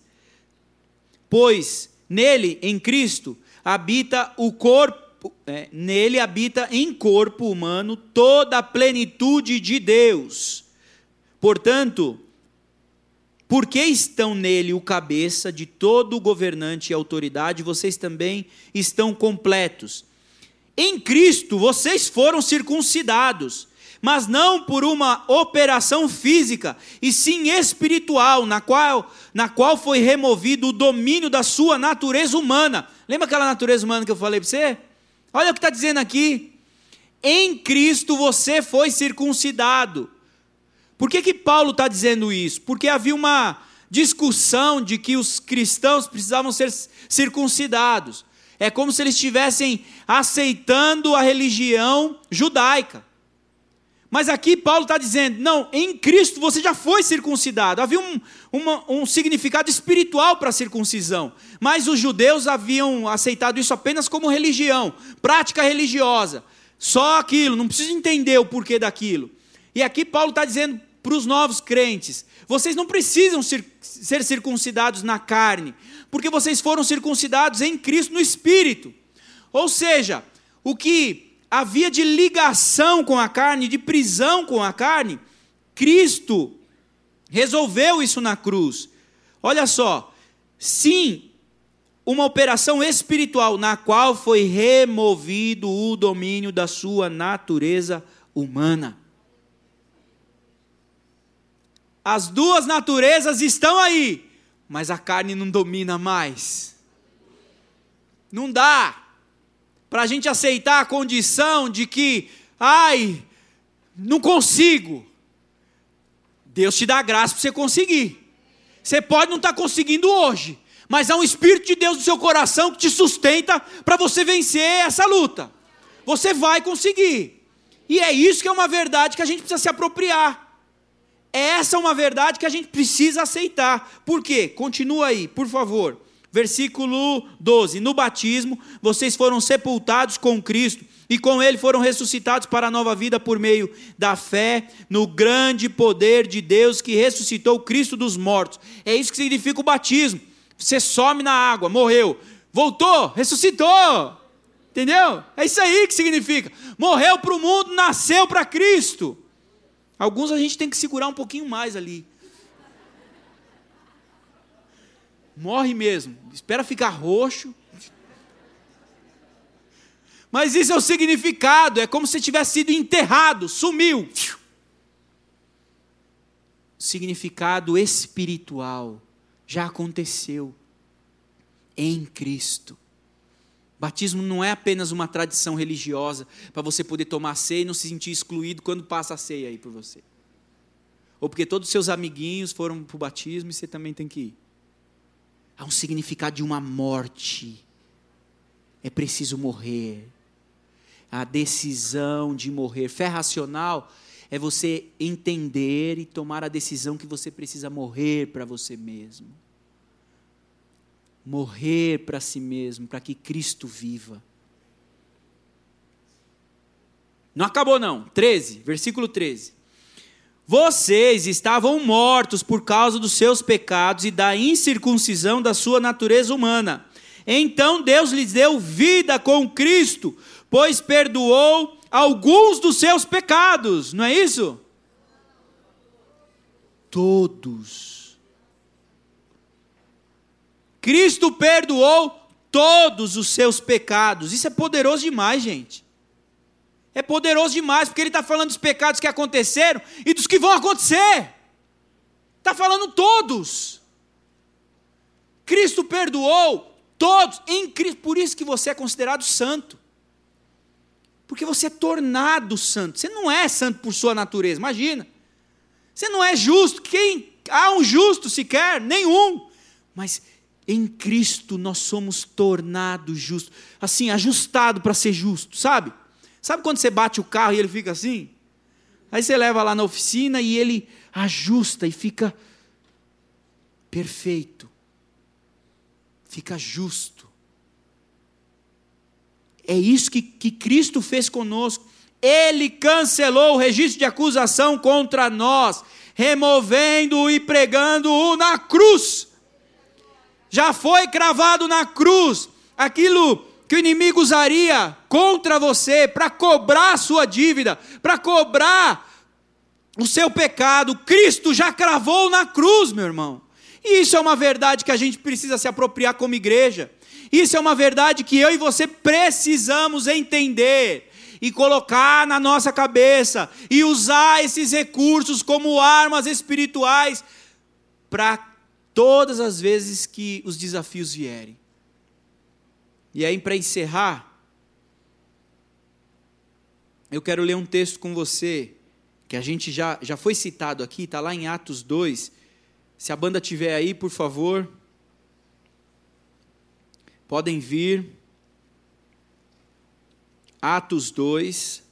Pois nele, em Cristo, habita o corpo, é, nele habita em corpo humano toda a plenitude de Deus. Portanto, porque estão nele o cabeça de todo governante e autoridade, vocês também estão completos em Cristo vocês foram circuncidados, mas não por uma operação física, e sim espiritual, na qual, na qual foi removido o domínio da sua natureza humana. Lembra aquela natureza humana que eu falei para você? Olha o que está dizendo aqui. Em Cristo você foi circuncidado. Por que, que Paulo está dizendo isso? Porque havia uma discussão de que os cristãos precisavam ser circuncidados. É como se eles estivessem aceitando a religião judaica. Mas aqui Paulo está dizendo: não, em Cristo você já foi circuncidado. Havia um, uma, um significado espiritual para a circuncisão. Mas os judeus haviam aceitado isso apenas como religião, prática religiosa. Só aquilo, não precisa entender o porquê daquilo. E aqui Paulo está dizendo para os novos crentes: vocês não precisam ser, circuncidados na carne, porque vocês foram circuncidados em Cristo no Espírito. Ou seja, o que havia de ligação com a carne, de prisão com a carne, Cristo resolveu isso na cruz. Olha só, sim, uma operação espiritual na qual foi removido o domínio da sua natureza humana. As duas naturezas estão aí, mas a carne não domina mais. Não dá para a gente aceitar a condição de que, ai, não consigo. Deus te dá graça para você conseguir. Você pode não estar tá conseguindo hoje, mas há um Espírito de Deus no seu coração que te sustenta para você vencer essa luta. Você vai conseguir. E é isso que é uma verdade que a gente precisa se apropriar. Essa é uma verdade que a gente precisa aceitar. Por quê? Continua aí, por favor. Versículo 12: No batismo, vocês foram sepultados com Cristo e com Ele foram ressuscitados para a nova vida por meio da fé no grande poder de Deus que ressuscitou Cristo dos mortos. É isso que significa o batismo. Você some na água, morreu, voltou, ressuscitou. Entendeu? É isso aí que significa. Morreu para o mundo, nasceu para Cristo. Alguns a gente tem que segurar um pouquinho mais ali. Morre mesmo. Espera ficar roxo. Mas isso é o significado. É como se tivesse sido enterrado, sumiu. Significado espiritual. já aconteceu em Cristo. Batismo não é apenas uma tradição religiosa para você poder tomar ceia e não se sentir excluído quando passa a ceia aí por você. Ou porque todos os seus amiguinhos foram para o batismo e você também tem que ir. Há um significado de uma morte. É preciso morrer. A decisão de morrer. Fé racional é você entender e tomar a decisão que você precisa morrer para você mesmo. Morrer para si mesmo, para que Cristo viva. Não acabou, não. 13, versículo 13. Vocês estavam mortos por causa dos seus pecados e da incircuncisão da sua natureza humana. Então Deus lhes deu vida com Cristo, pois perdoou alguns dos seus pecados, não é isso? Todos. Cristo perdoou todos os seus pecados. Isso é poderoso demais, gente. É poderoso demais, porque ele está falando dos pecados que aconteceram e dos que vão acontecer. Está falando todos. Cristo perdoou todos em Cristo. Por isso que você é considerado santo. Porque você é tornado santo. Você não é santo por sua natureza, imagina. Você não é justo. Quem há um justo sequer? Nenhum. Mas em Cristo nós somos tornados justos. Assim, ajustado para ser justo, sabe? Sabe quando você bate o carro e ele fica assim? Aí você leva lá na oficina e ele ajusta e fica perfeito. Fica justo. É isso que, que Cristo fez conosco. Ele cancelou o registro de acusação contra nós, removendo-o e pregando-o na cruz. Já foi cravado na cruz. Aquilo que o inimigo usaria contra você para cobrar sua dívida, para cobrar o seu pecado, Cristo já cravou na cruz, meu irmão. E isso é uma verdade que a gente precisa se apropriar como igreja. Isso é uma verdade que eu e você precisamos entender e colocar na nossa cabeça e usar esses recursos como armas espirituais para todas as vezes que os desafios vierem. E aí, para encerrar, eu quero ler um texto com você, que a gente já, já foi citado aqui, está lá em Atos 2. Se a banda tiver aí, por favor, podem vir. Atos 2.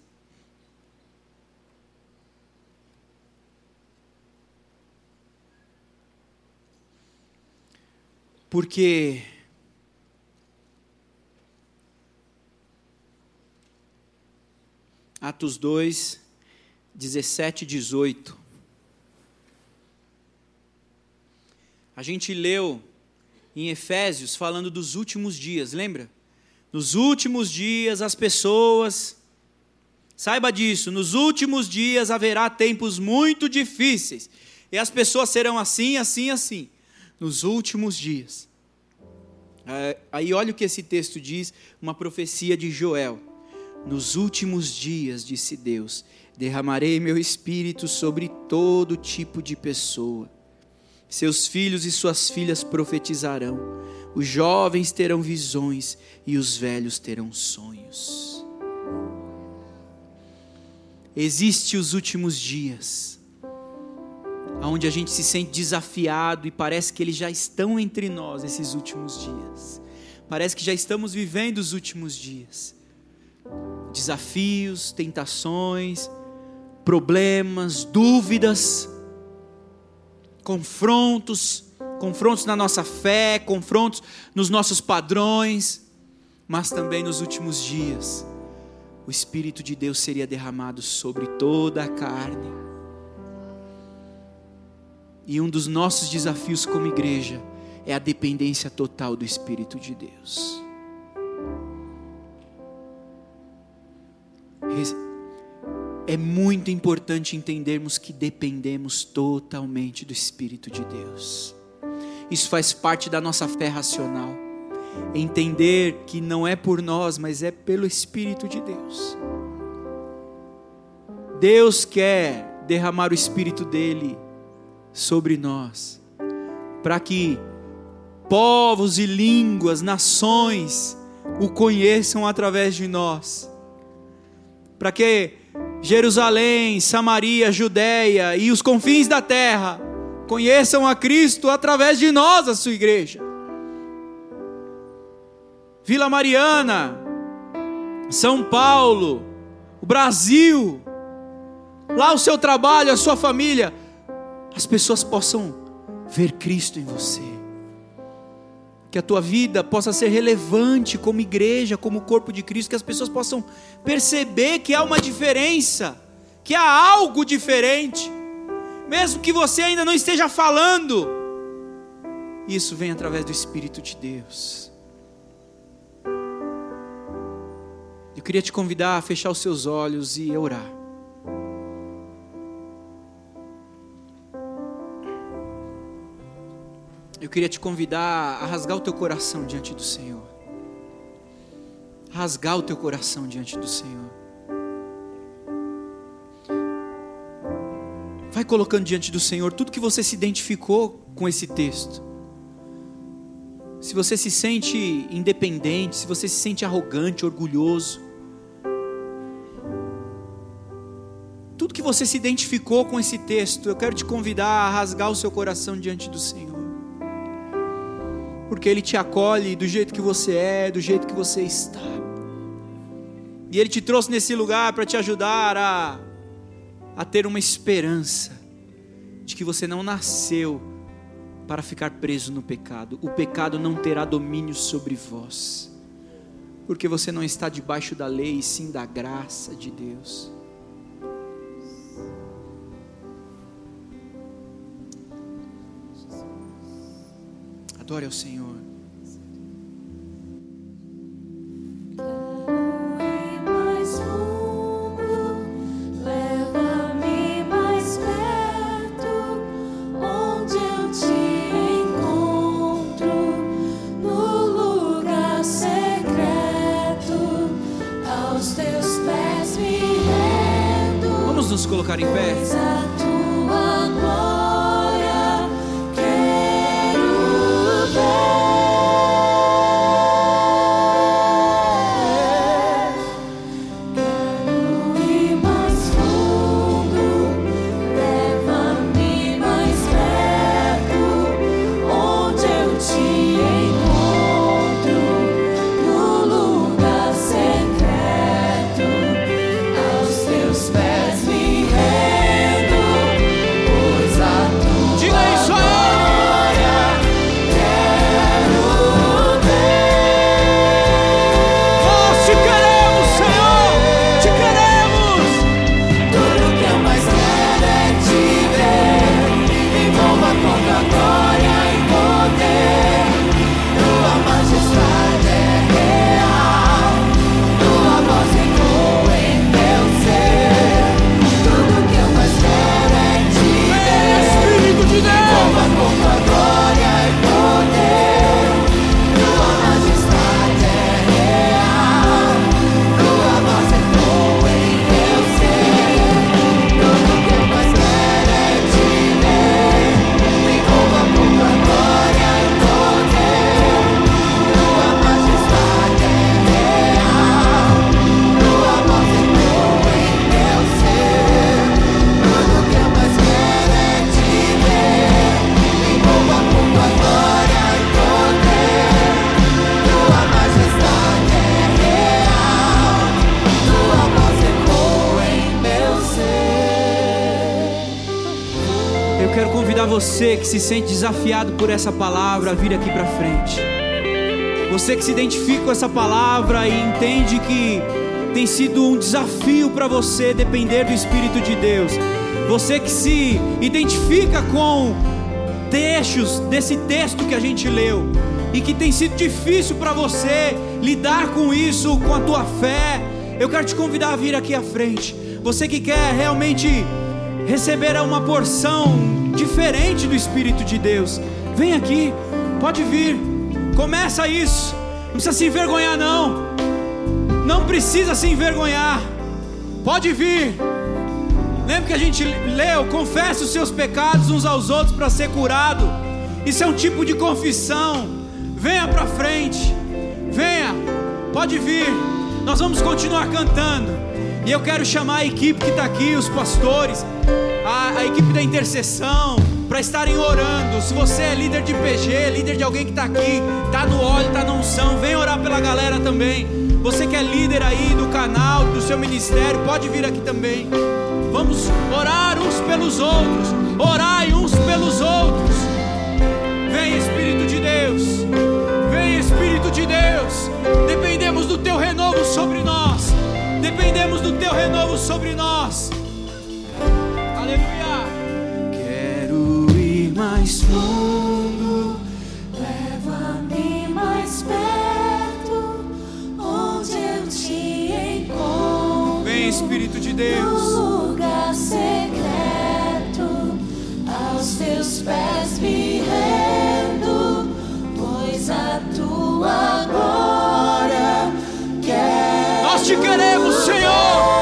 Porque Atos 2, 17 e 18. A gente leu em Efésios falando dos últimos dias, lembra? Nos últimos dias as pessoas, saiba disso, nos últimos dias haverá tempos muito difíceis, e as pessoas serão assim, assim, assim, nos últimos dias. É, aí olha o que esse texto diz, uma profecia de Joel. Nos últimos dias, disse Deus, derramarei meu espírito sobre todo tipo de pessoa. Seus filhos e suas filhas profetizarão, os jovens terão visões e os velhos terão sonhos. Existem os últimos dias, onde a gente se sente desafiado e parece que eles já estão entre nós, esses últimos dias. Parece que já estamos vivendo os últimos dias desafios, tentações, problemas, dúvidas, confrontos, confrontos na nossa fé, confrontos nos nossos padrões, mas também nos últimos dias, o Espírito de Deus seria derramado sobre toda a carne. E um dos nossos desafios como igreja é a dependência total do Espírito de Deus. é muito importante entendermos que dependemos totalmente do Espírito de Deus. Isso faz parte da nossa fé racional. Entender que não é por nós, mas é pelo Espírito de Deus. Deus quer derramar o Espírito dele sobre nós, para que povos e línguas, nações o conheçam através de nós. Para que Jerusalém, Samaria, Judéia e os confins da terra conheçam a Cristo através de nós, a sua igreja. Vila Mariana, São Paulo, o Brasil, lá o seu trabalho, a sua família, as pessoas possam ver Cristo em você. Que a tua vida possa ser relevante como igreja, como corpo de Cristo, que as pessoas possam perceber que há uma diferença, que há algo diferente, mesmo que você ainda não esteja falando, isso vem através do Espírito de Deus. Eu queria te convidar a fechar os seus olhos e orar. Eu queria te convidar a rasgar o teu coração diante do Senhor. Rasgar o teu coração diante do Senhor. Vai colocando diante do Senhor tudo que você se identificou com esse texto. Se você se sente independente, se você se sente arrogante, orgulhoso, tudo que você se identificou com esse texto, eu quero te convidar a rasgar o seu coração diante do Senhor porque Ele te acolhe do jeito que você é, do jeito que você está. E Ele te trouxe nesse lugar para te ajudar a, a ter uma esperança de que você não nasceu para ficar preso no pecado. O pecado não terá domínio sobre vós, porque você não está debaixo da lei, e sim da graça de Deus. Adore ao Senhor. Que se sente desafiado por essa palavra, vir aqui para frente. Você que se identifica com essa palavra e entende que tem sido um desafio para você depender do Espírito de Deus. Você que se identifica com trechos desse texto que a gente leu e que tem sido difícil para você lidar com isso, com a tua fé, eu quero te convidar a vir aqui à frente. Você que quer realmente receber uma porção diferente do Espírito de Deus. Vem aqui, pode vir, começa isso. Não precisa se envergonhar, não. Não precisa se envergonhar. Pode vir. Lembra que a gente leu? Confesse os seus pecados uns aos outros para ser curado. Isso é um tipo de confissão. Venha para frente. Venha. Pode vir. Nós vamos continuar cantando. E eu quero chamar a equipe que está aqui, os pastores a, equipe da intercessão, para estarem orando. Se você é líder de PG, líder de alguém que está aqui, está no óleo, está na unção, vem orar pela galera também. Você que é líder aí do canal, do seu ministério, pode vir aqui também. Vamos orar uns pelos outros, orai uns pelos outros. Vem Espírito de Deus, vem Espírito de Deus. Dependemos do teu renovo sobre nós, dependemos do teu renovo sobre nós. Aleluia. Quero ir mais fundo, leva-me mais perto, onde eu te encontro. Vem, Espírito de Deus. No lugar secreto, aos teus pés me rendo, pois a tua glória quero. Nós te queremos, Senhor.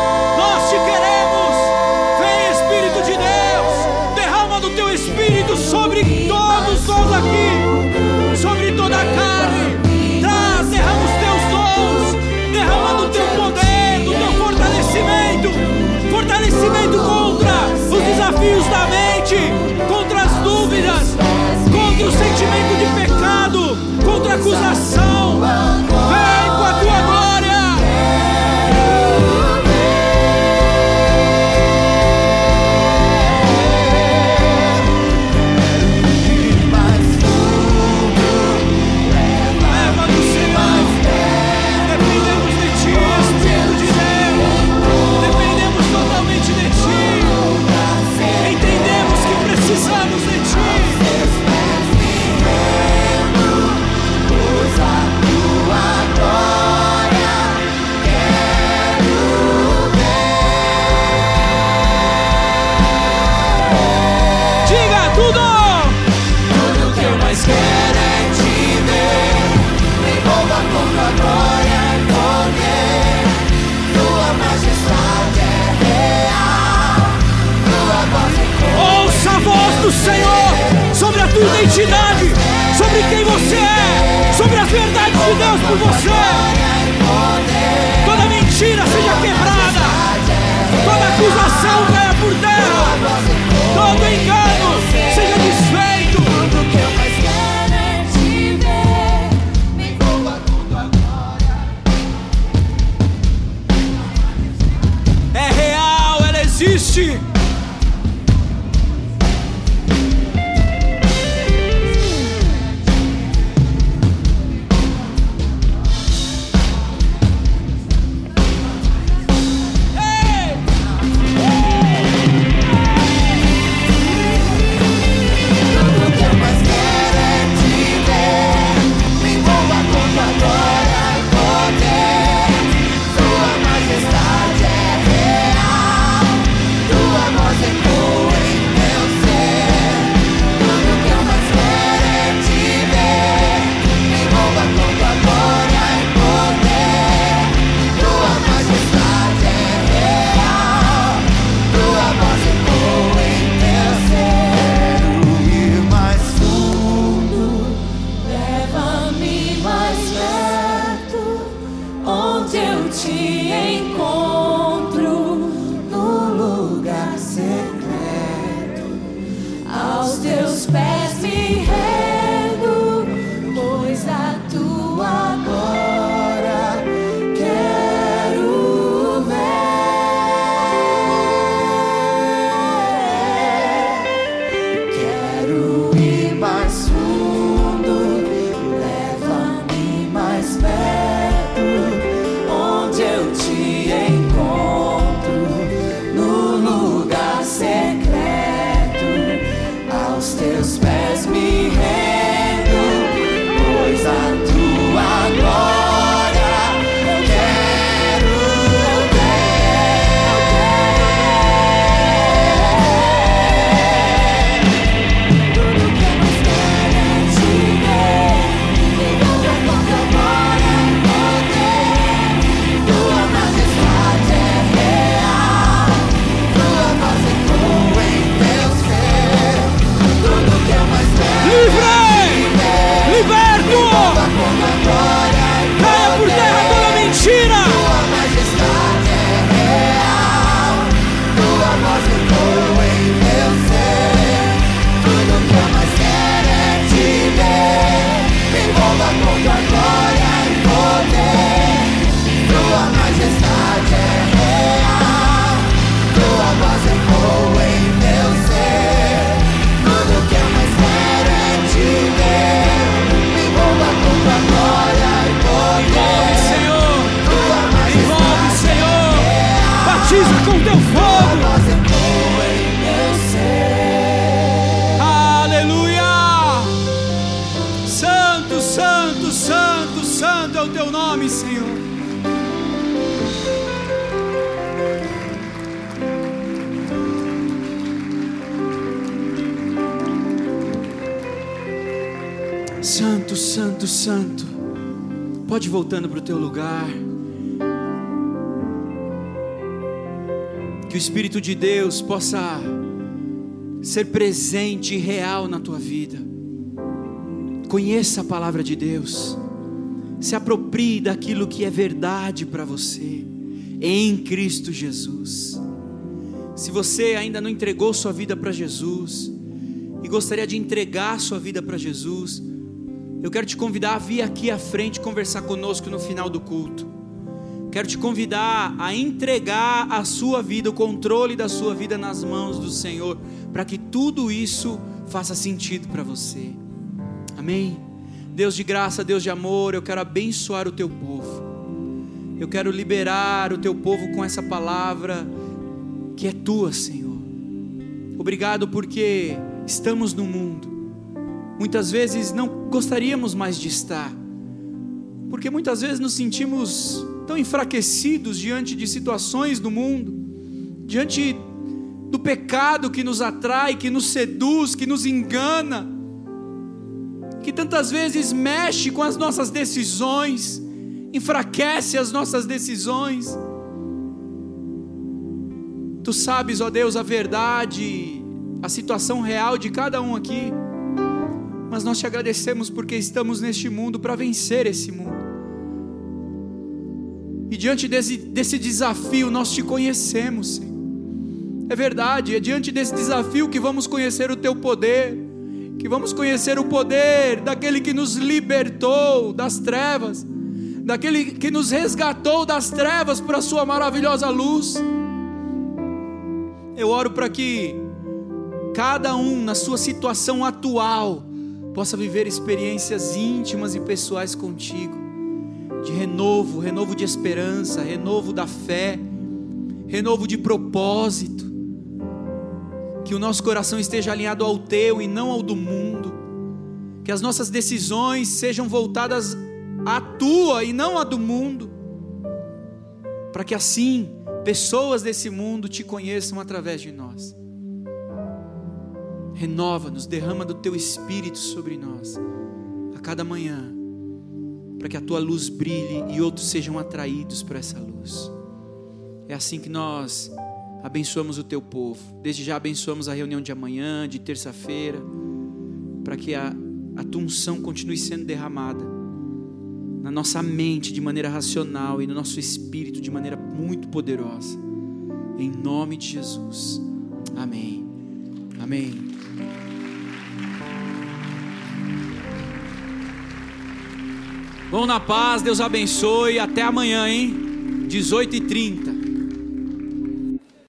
amo você! Espírito de Deus possa ser presente e real na tua vida. Conheça a palavra de Deus. Se aproprie daquilo que é verdade para você, em Cristo Jesus. Se você ainda não entregou sua vida para Jesus e gostaria de entregar sua vida para Jesus, eu quero te convidar a vir aqui à frente conversar conosco no final do culto. Quero te convidar a entregar a sua vida, o controle da sua vida nas mãos do Senhor, para que tudo isso faça sentido para você. Amém. Deus de graça, Deus de amor, eu quero abençoar o teu povo. Eu quero liberar o teu povo com essa palavra que é tua, Senhor. Obrigado porque estamos no mundo. Muitas vezes não gostaríamos mais de estar, porque muitas vezes nos sentimos tão enfraquecidos diante de situações do mundo, diante do pecado que nos atrai, que nos seduz, que nos engana, que tantas vezes mexe com as nossas decisões, enfraquece as nossas decisões. Tu sabes, ó Deus, a verdade, a situação real de cada um aqui, mas nós te agradecemos porque estamos neste mundo para vencer esse mundo. E diante desse, desse desafio, nós te conhecemos, Senhor. É verdade, é diante desse desafio que vamos conhecer o teu poder, que vamos conhecer o poder daquele que nos libertou das trevas, daquele que nos resgatou das trevas para a sua maravilhosa luz. Eu oro para que cada um, na sua situação atual, possa viver experiências íntimas e pessoais contigo, de renovo, renovo de esperança, renovo da fé, renovo de propósito. Que o nosso coração esteja alinhado ao teu e não ao do mundo. Que as nossas decisões sejam voltadas à tua e não à do mundo. Para que assim pessoas desse mundo te conheçam através de nós. Renova-nos, derrama do teu espírito sobre nós a cada manhã, para que a tua luz brilhe e outros sejam atraídos por essa luz. É assim que nós abençoamos o teu povo. Desde já abençoamos a reunião de amanhã, de terça-feira, para que a, a tua unção continue sendo derramada na nossa mente de maneira racional e no nosso espírito de maneira muito poderosa. Em nome de Jesus. Amém. Amém. Vão na paz, Deus abençoe. Até amanhã, hein? 18h30.